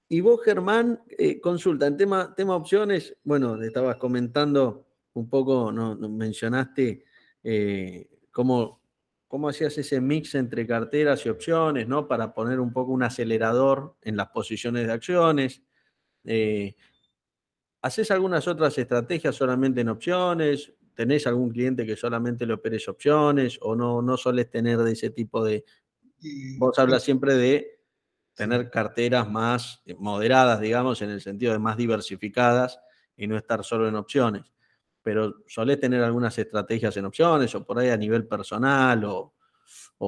Y, vos, Germán, consulta, en tema, tema opciones, bueno, estabas comentando un poco no, mencionaste eh, cómo, cómo, hacías ese mix entre carteras y opciones, ¿no? Para poner un poco un acelerador en las posiciones de acciones. Eh, ¿Haces algunas otras estrategias solamente en opciones? ¿Tenés algún cliente que solamente le operes opciones o no, no soles tener de ese tipo de... Vos hablas siempre de tener carteras más moderadas, digamos, en el sentido de más diversificadas y no estar solo en opciones. Pero solés tener algunas estrategias en opciones o por ahí a nivel personal o,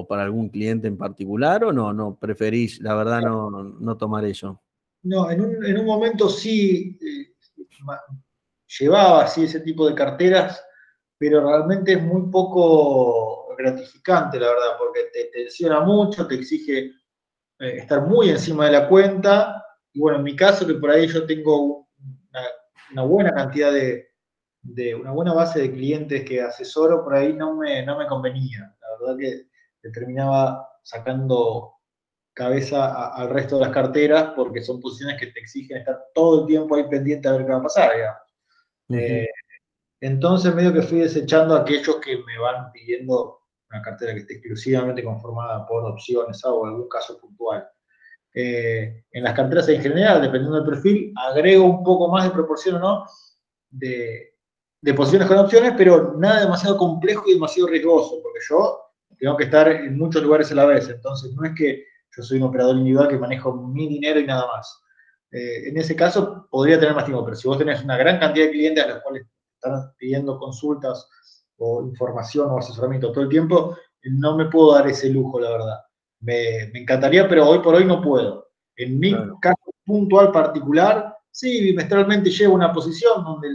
para algún cliente en particular o no, no preferís, la verdad, no, tomar eso? No, en un, momento sí eh, llevaba así ese tipo de carteras, pero realmente es muy poco gratificante, la verdad, porque te tensiona mucho, te exige eh, estar muy encima de la cuenta. Y bueno, en mi caso, que por ahí yo tengo una buena cantidad de, de una buena base de clientes que asesoro, por ahí no me, no me convenía. La verdad que terminaba sacando cabeza al resto de las carteras porque son posiciones que te exigen estar todo el tiempo ahí pendiente a ver qué va a pasar, eh, entonces medio que fui desechando a aquellos que me van pidiendo una cartera que esté exclusivamente conformada por opciones o algún caso puntual. Eh, en las carteras en general, dependiendo del perfil, agrego un poco más de proporción o no de, posiciones con opciones, pero nada demasiado complejo y demasiado riesgoso, porque yo tengo que estar en muchos lugares a la vez. Entonces, no es que yo soy un operador individual que manejo mi dinero y nada más. Eh, en ese caso, podría tener más tiempo, pero si vos tenés una gran cantidad de clientes a los cuales están pidiendo consultas o información o asesoramiento todo el tiempo, no me puedo dar ese lujo, la verdad. Me, encantaría, pero hoy por hoy no puedo. En mi caso puntual particular, sí, bimestralmente llevo una posición donde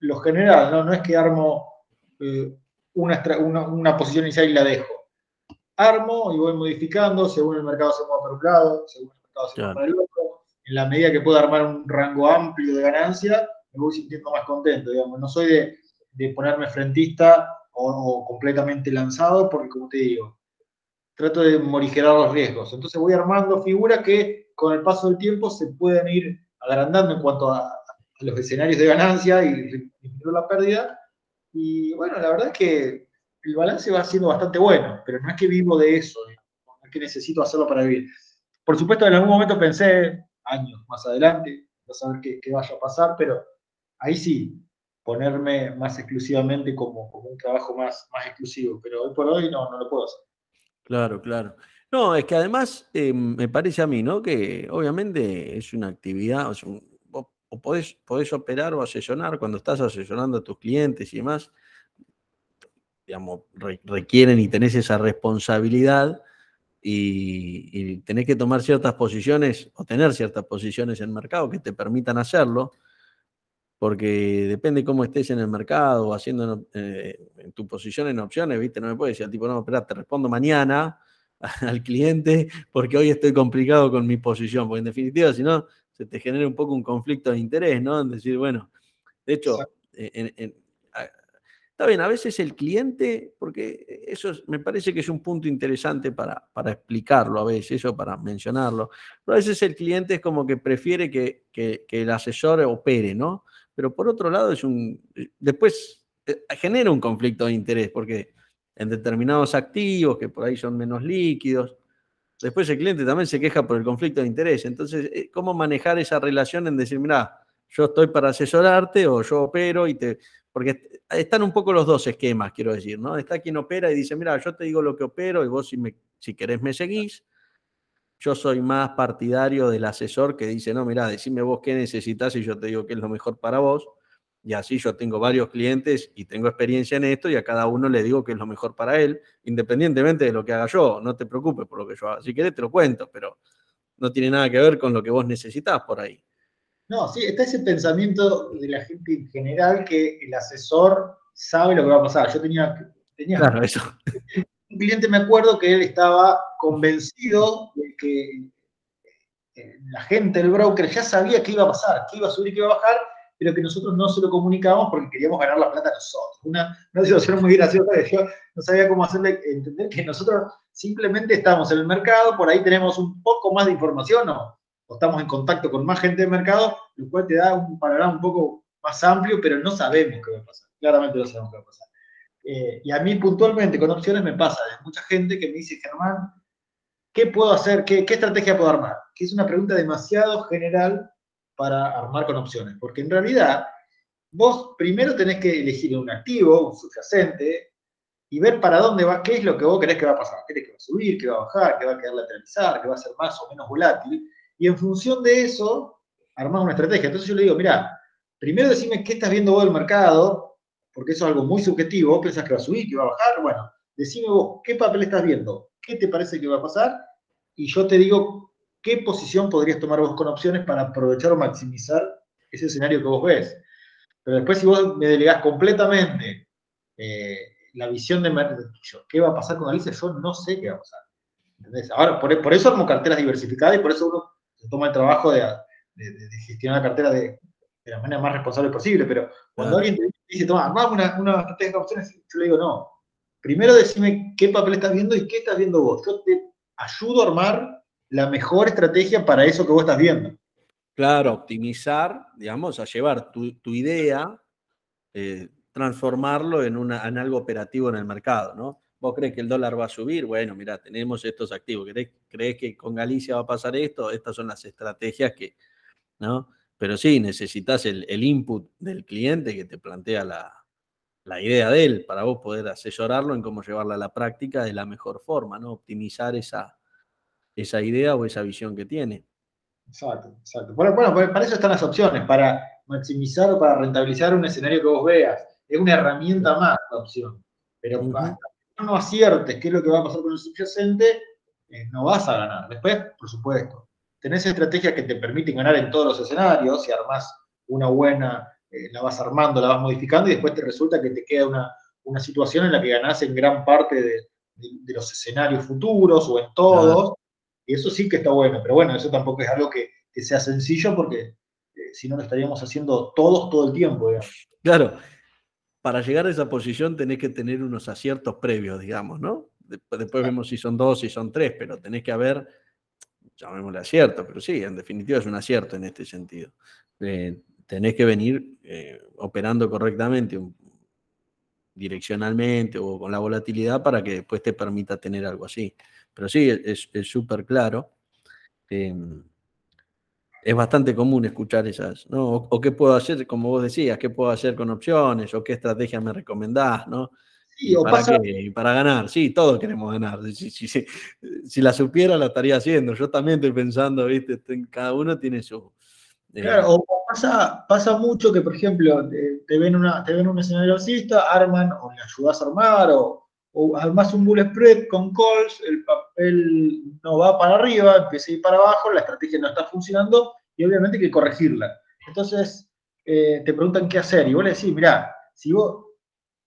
lo general, no, no es que armo eh, una, una, posición inicial y la dejo. Armo y voy modificando según el mercado se mueva para un lado, según el mercado se mueva para el otro. En la medida que pueda armar un rango amplio de ganancia, me voy sintiendo más contento, digamos. No soy de, de ponerme frentista o, completamente lanzado, porque como te digo, trato de morigerar los riesgos. Entonces voy armando figuras que con el paso del tiempo se pueden ir agrandando en cuanto a, los escenarios de ganancia y disminuir la pérdida. Y bueno, la verdad es que el balance va siendo bastante bueno, pero no es que vivo de eso, no es que necesito hacerlo para vivir. Por supuesto, en algún momento pensé, años más adelante, no saber qué, qué vaya a pasar, pero ahí sí, ponerme más exclusivamente como, como un trabajo más, más exclusivo, pero hoy por hoy no, no lo puedo hacer. Claro, claro. No, es que además eh, me parece a mí, ¿no? Que obviamente es una actividad, o, sea, podés, podés, operar o asesorar cuando estás asesorando a tus clientes y demás, digamos, requieren y tenés esa responsabilidad y, y, tenés que tomar ciertas posiciones o tener ciertas posiciones en el mercado que te permitan hacerlo porque depende cómo estés en el mercado o haciendo eh, en tu posición en opciones, ¿viste? No me puedes decir al tipo, no, espera, te respondo mañana al cliente porque hoy estoy complicado con mi posición, porque en definitiva, si no, se te genera un poco un conflicto de interés, ¿no? En decir, bueno, de hecho, está bien, a veces el cliente, porque eso me parece que es un punto interesante para, para explicarlo a veces, o para mencionarlo, pero a veces el cliente es como que prefiere que, que el asesor opere, ¿no? Pero por otro lado es un, eh, después eh, genera un conflicto de interés, porque en determinados activos que por ahí son menos líquidos, después el cliente también se queja por el conflicto de interés. Entonces, eh, ¿cómo manejar esa relación en decir, mira, yo estoy para asesorarte o yo opero y te... Porque están un poco los dos esquemas, quiero decir, ¿no? Está quien opera y dice, mira, yo te digo lo que opero y vos si, me, si querés me seguís. Yo soy más partidario del asesor que dice, no, mira, decime vos qué necesitas y yo te digo qué es lo mejor para vos. Y así yo tengo varios clientes y tengo experiencia en esto y a cada uno le digo qué es lo mejor para él, independientemente de lo que haga yo. No te preocupes por lo que yo haga. Si querés te lo cuento, pero no tiene nada que ver con lo que vos necesitas por ahí. No, sí, está ese pensamiento de la gente en general que el asesor sabe lo que va a pasar. Yo tenía, tenía claro, eso un cliente me acuerdo que él estaba convencido de que eh, la gente del broker ya sabía qué iba a pasar, qué iba a subir y qué iba a bajar, pero que nosotros no se lo comunicábamos porque queríamos ganar la plata nosotros. Una, una situación muy graciosa que yo no sabía cómo hacerle entender que nosotros simplemente estamos en el mercado, por ahí tenemos un poco más de información o, o estamos en contacto con más gente del mercado, lo cual te da un panorama un poco más amplio, pero no sabemos qué va a pasar. Claramente no sabemos qué va a pasar. Eh, y a mí puntualmente con opciones me pasa de mucha gente que me dice, Germán, ¿qué puedo hacer? ¿Qué, estrategia puedo armar? Que es una pregunta demasiado general para armar con opciones, porque en realidad vos primero tenés que elegir un activo, un subyacente, y ver para dónde va, qué es lo que vos querés que va a pasar. ¿Querés que va a subir, que va a bajar, que va a quedar lateralizar, que va a ser más o menos volátil? Y en función de eso, armás una estrategia. Entonces yo le digo, mira, primero decime qué estás viendo vos del mercado, porque eso es algo muy subjetivo, vos pensás que va a subir, que va a bajar, bueno, decime vos qué papel estás viendo, qué te parece que va a pasar, y yo te digo qué posición podrías tomar vos con opciones para aprovechar o maximizar ese escenario que vos ves. Pero después si vos me delegás completamente eh, la visión de qué va a pasar con Alicia, yo no sé qué va a pasar. ¿Entendés? Ahora, por, eso armo carteras diversificadas y por eso uno se toma el trabajo de, gestionar la cartera de, la manera más responsable posible, pero cuando alguien te dice, toma, armamos una, una estrategia de opciones, yo le digo, no. Primero decime qué papel estás viendo y qué estás viendo vos. Yo te ayudo a armar la mejor estrategia para eso que vos estás viendo. Claro, optimizar, digamos, a llevar tu, idea, eh, transformarlo en, una, en algo operativo en el mercado, ¿no? ¿Vos crees que el dólar va a subir? Bueno, mira, tenemos estos activos. ¿Crees, ¿Crees, que con Galicia va a pasar esto? Estas son las estrategias que, ¿no? Pero sí, necesitas el, input del cliente que te plantea la, la idea de él, para vos poder asesorarlo en cómo llevarla a la práctica de la mejor forma, ¿no? Optimizar esa, esa idea o esa visión que tiene. Exacto, exacto. Bueno, bueno, para eso están las opciones, para maximizar o para rentabilizar un escenario que vos veas. Es una herramienta más la opción. Pero hasta que no aciertes qué es lo que va a pasar con el subyacente, eh, no vas a ganar. Después, por supuesto, tenés estrategias que te permiten ganar en todos los escenarios, si armás una buena, eh, la vas armando, la vas modificando y después te resulta que te queda una, situación en la que ganás en gran parte de, los escenarios futuros o en todos. Y eso sí que está bueno, pero bueno, eso tampoco es algo que, sea sencillo porque eh, si no lo estaríamos haciendo todos todo el tiempo. Claro, para llegar a esa posición tenés que tener unos aciertos previos, digamos, ¿no? Después, vemos si son dos, si son tres, pero tenés que haber, llamémosle acierto, pero sí, en definitiva es un acierto en este sentido. Eh, tenés que venir eh, operando correctamente, direccionalmente o con la volatilidad para que después te permita tener algo así. Pero sí, es súper claro. Em, es bastante común escuchar esas, ¿no? O, qué puedo hacer, como vos decías, qué puedo hacer con opciones, o qué estrategia me recomendás, ¿no? Sí, o para, para ganar, sí, todos queremos ganar. Si, si, la supiera, la estaría haciendo. Yo también estoy pensando, ¿viste? Cada uno tiene su. Eh, claro, o pasa, pasa mucho que, por ejemplo, te, ven, una, te ven un escenario alcista, arman o le ayudas a armar, o, o armas un bull spread con calls, el papel no va para arriba, empieza a ir para abajo, la estrategia no está funcionando y obviamente hay que corregirla. Entonces, eh, te preguntan qué hacer y vos le decís, mira, si vos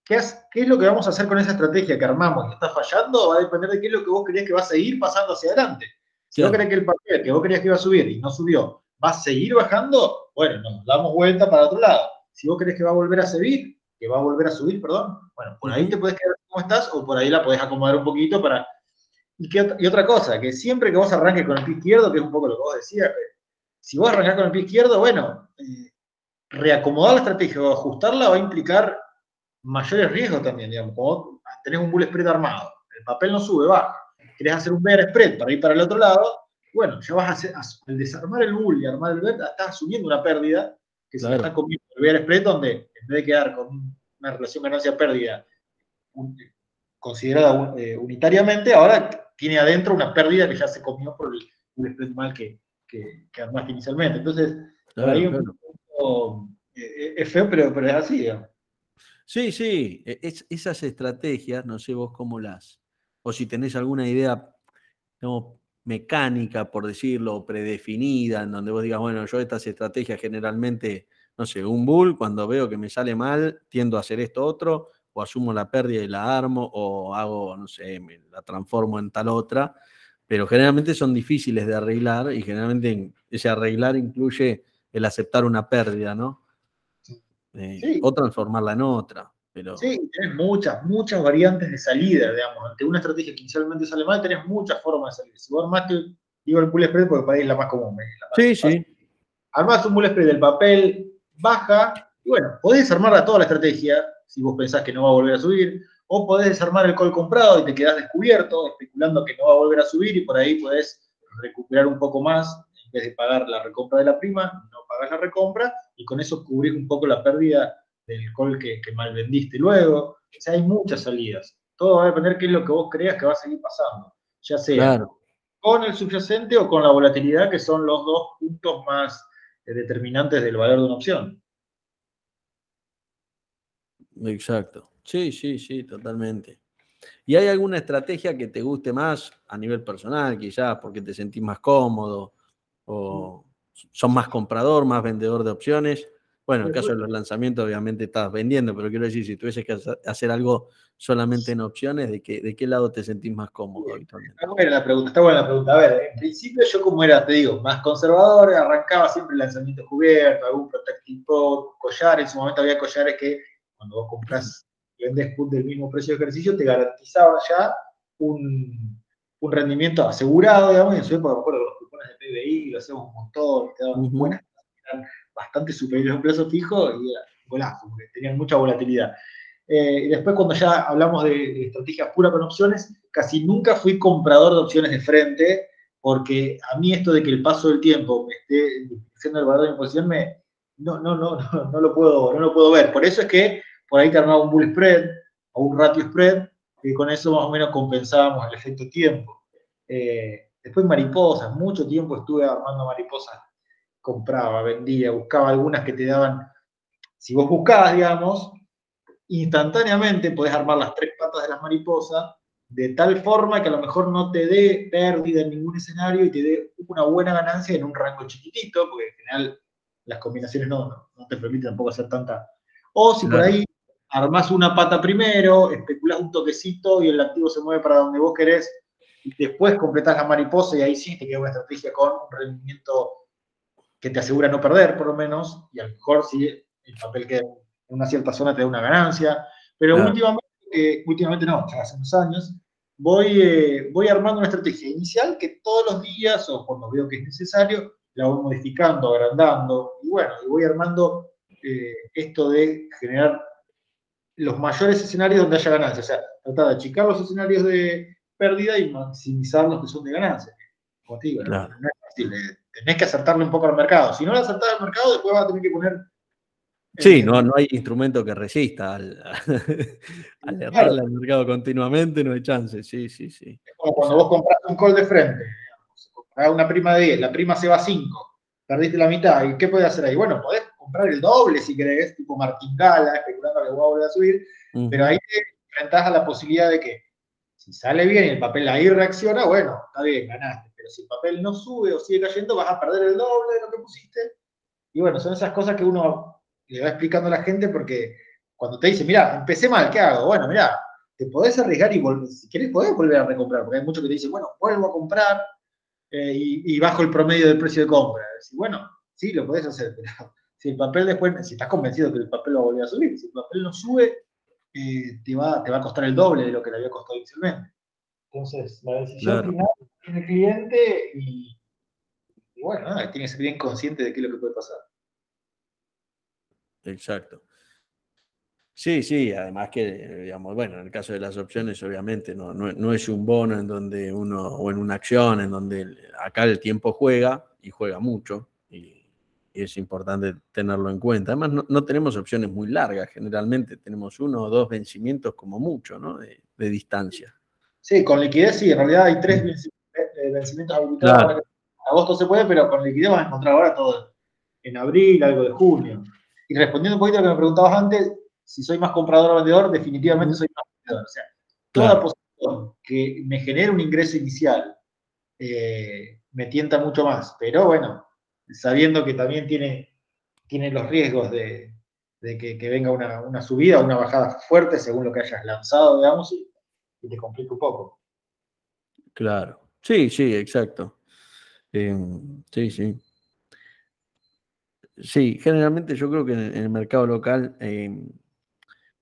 ¿Qué, es lo que vamos a hacer con esa estrategia que armamos y está fallando? Va a depender de qué es lo que vos creías que va a seguir pasando hacia adelante. Si vos crees que el papel que vos creías que iba a subir y no subió, va a seguir bajando, bueno, nos damos vuelta para otro lado. Si vos crees que va a volver a subir, que va a volver a subir, perdón, bueno, por ahí te puedes quedar como estás o por ahí la podés acomodar un poquito para... Y, otra cosa, que siempre que vos arranques con el pie izquierdo, que es un poco lo que vos decías, si vos arrancás con el pie izquierdo, bueno, eh, reacomodar la estrategia o ajustarla va a implicar mayores riesgos también, digamos. Como tenés un bull spread armado, el papel no sube, baja. Querés hacer un bear spread para ir para el otro lado, bueno, ya vas a hacer, al desarmar el bull y armar el bear, estás asumiendo una pérdida que se está comiendo el bear spread, donde en vez de quedar con una relación ganancia-pérdida considerada eh, unitariamente, ahora tiene adentro una pérdida que ya se comió por el, bull spread mal que, que, armaste inicialmente. Entonces, ahí un poco, eh, es feo, pero, pero es así, digamos. Sí, sí, e, es, esas estrategias, no sé vos cómo las, o si tenés alguna idea mecánica, por decirlo, predefinida, en donde vos digas, bueno, yo estas estrategias generalmente, no sé, un bull, cuando veo que me sale mal, tiendo a hacer esto otro, o asumo la pérdida y la armo, o hago, no sé, me la transformo en tal otra, pero generalmente son difíciles de arreglar y generalmente ese arreglar incluye el aceptar una pérdida, ¿no? Eh, o transformarla en otra. Pero... Sí, tenés muchas, muchas variantes de salida, digamos. Ante una estrategia que inicialmente sale mal, tenés muchas formas de salir. Si vos armaste, digo el bull spread porque para ahí es la más común. sí, sí. Armás un bull spread del papel, baja, y bueno, podés armarla toda la estrategia, si vos pensás que no va a volver a subir, o podés desarmar el call comprado y te quedás descubierto, especulando que no va a volver a subir, y por ahí podés recuperar un poco más vez de pagar la recompra de la prima, no pagas la recompra y con eso cubrís un poco la pérdida del call que, mal vendiste luego. O sea, hay muchas salidas. Todo va a depender qué es lo que vos creas que va a seguir pasando. Ya sea con el subyacente o con la volatilidad, que son los dos puntos más eh, determinantes del valor de una opción. Exacto. Sí, sí, sí, totalmente. ¿Y hay alguna estrategia que te guste más a nivel personal, quizás porque te sentís más cómodo o son más comprador, más vendedor de opciones. Bueno, en el caso de los lanzamientos, obviamente estás vendiendo, pero quiero decir, si tuvieses que hacer algo solamente en opciones, ¿de qué, de qué lado te sentís más cómodo? Está buena la pregunta, está buena la pregunta. A ver, en principio yo como era, te digo, más conservador, arrancaba siempre lanzamiento cubierto, algún protective collar, en su momento había collares que cuando vos compras y vendés del mismo precio de ejercicio, te garantizaban ya un, un rendimiento asegurado, digamos, y en su época acuerdo de PBI, lo hacemos un montón, quedaban buenas, eran bastante superiores a un plazo fijo y era golazo, porque tenían mucha volatilidad. Eh, y después cuando ya hablamos de, estrategias pura con opciones, casi nunca fui comprador de opciones de frente, porque a mí esto de que el paso del tiempo me esté diciendo el valor de imposición, me, no, no, no, no, no, lo puedo, no lo puedo ver. Por eso es que por ahí te armaba un bull spread o un ratio spread, y con eso más o menos compensábamos el efecto tiempo. Eh, después mariposas, mucho tiempo estuve armando mariposas, compraba, vendía, buscaba algunas que te daban, si vos buscabas, digamos, instantáneamente podés armar las tres patas de las mariposas de tal forma que a lo mejor no te dé pérdida en ningún escenario y te dé una buena ganancia en un rango chiquitito, porque en general las combinaciones no, no, te permiten tampoco hacer tanta. O si por ahí armás una pata primero, especulás un toquecito y el activo se mueve para donde vos querés, después completás la mariposa y ahí sí te queda una estrategia con un rendimiento que te asegura no perder, por lo menos, y a lo mejor si el papel queda en una cierta zona te da una ganancia. Pero últimamente últimamente no, hace unos años, voy, eh, voy armando una estrategia inicial que todos los días, o cuando veo que es necesario, la voy modificando, agrandando, y bueno, y voy armando eh, esto de generar los mayores escenarios donde haya ganancia, o sea, tratar de achicar los escenarios de pérdida y maximizar los que son de ganancia. Como te digo, no, es fácil, eh, tenés que acertarle un poco al mercado. Si no le acertás al mercado, después vas a tener que poner Sí, no, no hay instrumento que resista al, al errarle al mercado continuamente, no hay chance, sí, sí, sí. como cuando vos compras un call de frente, digamos, una prima de 10, la prima se va a 5, perdiste la mitad, ¿y qué podés hacer ahí? Bueno, podés comprar el doble si querés, tipo martingala, especulando que va a volver a subir, pero ahí te enfrentás a la posibilidad de que si sale bien y el papel ahí reacciona, bueno, está bien, ganaste, pero si el papel no sube o sigue cayendo, vas a perder el doble de lo que pusiste. Y bueno, son esas cosas que uno le va explicando a la gente porque cuando te dice, mira, empecé mal, ¿qué hago? Bueno, mira, te podés arriesgar y si querés podés volver a recomprar, porque hay muchos que te dicen, bueno, vuelvo a comprar eh, y, bajo el promedio del precio de compra. bueno, sí, lo podés hacer, pero si el papel después, si estás convencido que el papel va a volver a subir, si el papel no sube, eh, te, va, te va a costar el doble de lo que le había costado inicialmente. Entonces, la decisión final tiene el cliente y, bueno, tiene que ser bien consciente de qué es lo que puede pasar. Exacto. Sí, sí, además que, digamos, bueno, en el caso de las opciones, obviamente, no, no, es un bono en donde uno, o en una acción, en donde acá el tiempo juega y juega mucho, es importante tenerlo en cuenta. Además, no, tenemos opciones muy largas, generalmente tenemos uno o dos vencimientos como mucho, ¿no? De, distancia. Sí, con liquidez sí, en realidad hay tres mm. vencimientos habilitados. agosto se puede, pero con liquidez vas a encontrar ahora todo en abril, algo de junio. Y respondiendo un poquito a lo que me preguntabas antes, si soy más comprador o vendedor, definitivamente soy más vendedor. O sea, toda posición que me genere un ingreso inicial eh, me tienta mucho más. Pero bueno, sabiendo que también tiene, tiene los riesgos de, que, venga una, subida o una bajada fuerte según lo que hayas lanzado, digamos, y, te complica un poco. Claro. Sí, sí, exacto. Em, sí, sí. Sí, generalmente yo creo que en el mercado local, em,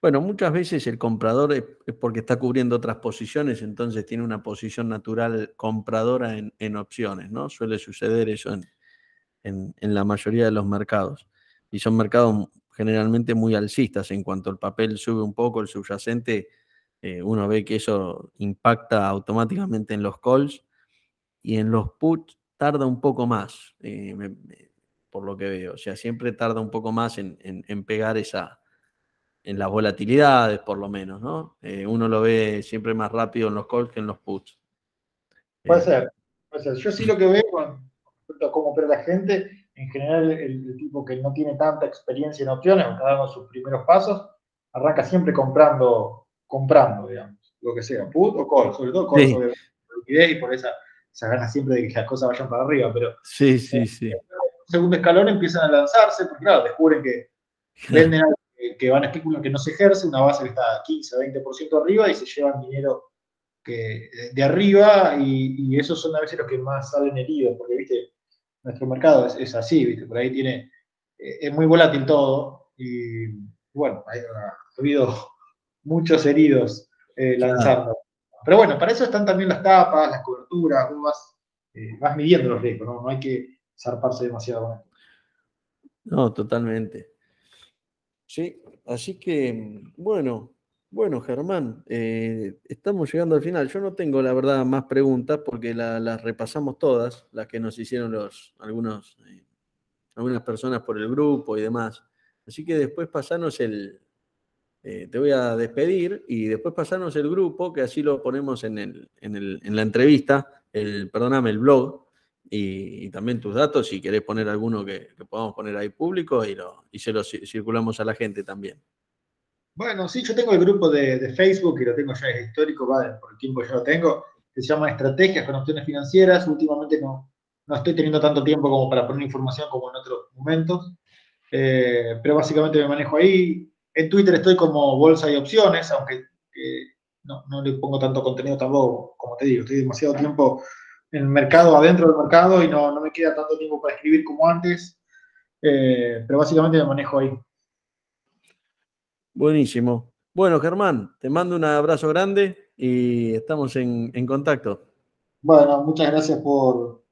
bueno, muchas veces el comprador es, porque está cubriendo otras posiciones, entonces tiene una posición natural compradora en, opciones, ¿no? Suele suceder eso en, la mayoría de los mercados. Y son mercados generalmente muy alcistas. En cuanto el papel sube un poco, el subyacente, eh, uno ve que eso impacta automáticamente en los calls y en los puts tarda un poco más. Eh, por lo que veo. O sea, siempre tarda un poco más en, pegar esa, en las volatilidades, por lo menos, ¿no? Eh, uno lo ve siempre más rápido en los calls que en los puts. Puede ser, puede ser. Yo sí lo que veo la gente, en general el, tipo que no tiene tanta experiencia en opciones, o de sus primeros pasos, arranca siempre comprando, comprando, digamos, lo que sea, put o call, sobre todo call sobre liquidez y por esa, esa gana siempre de que las cosas vayan para arriba, pero... Sí, sí, eh, sí. segundo escalón empiezan a lanzarse, porque claro, descubren que venden algo que, van a especular que no se ejerce, una base que está 15, 20% arriba y se llevan dinero que, de arriba y, esos son a veces los que más salen heridos, porque viste, nuestro mercado es, así, viste, por ahí tiene, eh, es muy volátil todo y bueno, ha habido muchos heridos eh, lanzando. Pero bueno, para eso están también las tapas, las coberturas, vos vas, eh, vas midiendo los riesgos, ¿no? no hay que zarparse demasiado No, totalmente. Sí, así que, bueno, bueno, Germán, eh, estamos llegando al final. Yo no tengo, la verdad, más preguntas porque las repasamos todas, las que nos hicieron los, algunos, eh, algunas personas por el grupo y demás. Así que después pasanos el, eh, te voy a despedir y después pasarnos el grupo, que así lo ponemos en, el, en, la entrevista, el, perdóname, el blog, y, también tus datos, si querés poner alguno que, podamos poner ahí público y, lo, y se lo circulamos a la gente también. Bueno, sí, yo tengo el grupo de, Facebook y lo tengo ya, es histórico, por el tiempo ya lo tengo, que se llama Estrategias con Opciones Financieras. Últimamente no, no estoy teniendo tanto tiempo como para poner información como en otros momentos, eh, pero básicamente me manejo ahí. En Twitter estoy como Bolsa y Opciones, aunque no, le pongo tanto contenido tampoco, como te digo, estoy demasiado tiempo en el mercado, adentro del mercado, y no, me queda tanto tiempo para escribir como antes, eh, pero básicamente me manejo ahí. Buenísimo. Bueno, Germán, te mando un abrazo grande y estamos en, contacto. Bueno, muchas gracias por,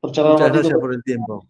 por charlar. Muchas gracias por el tiempo.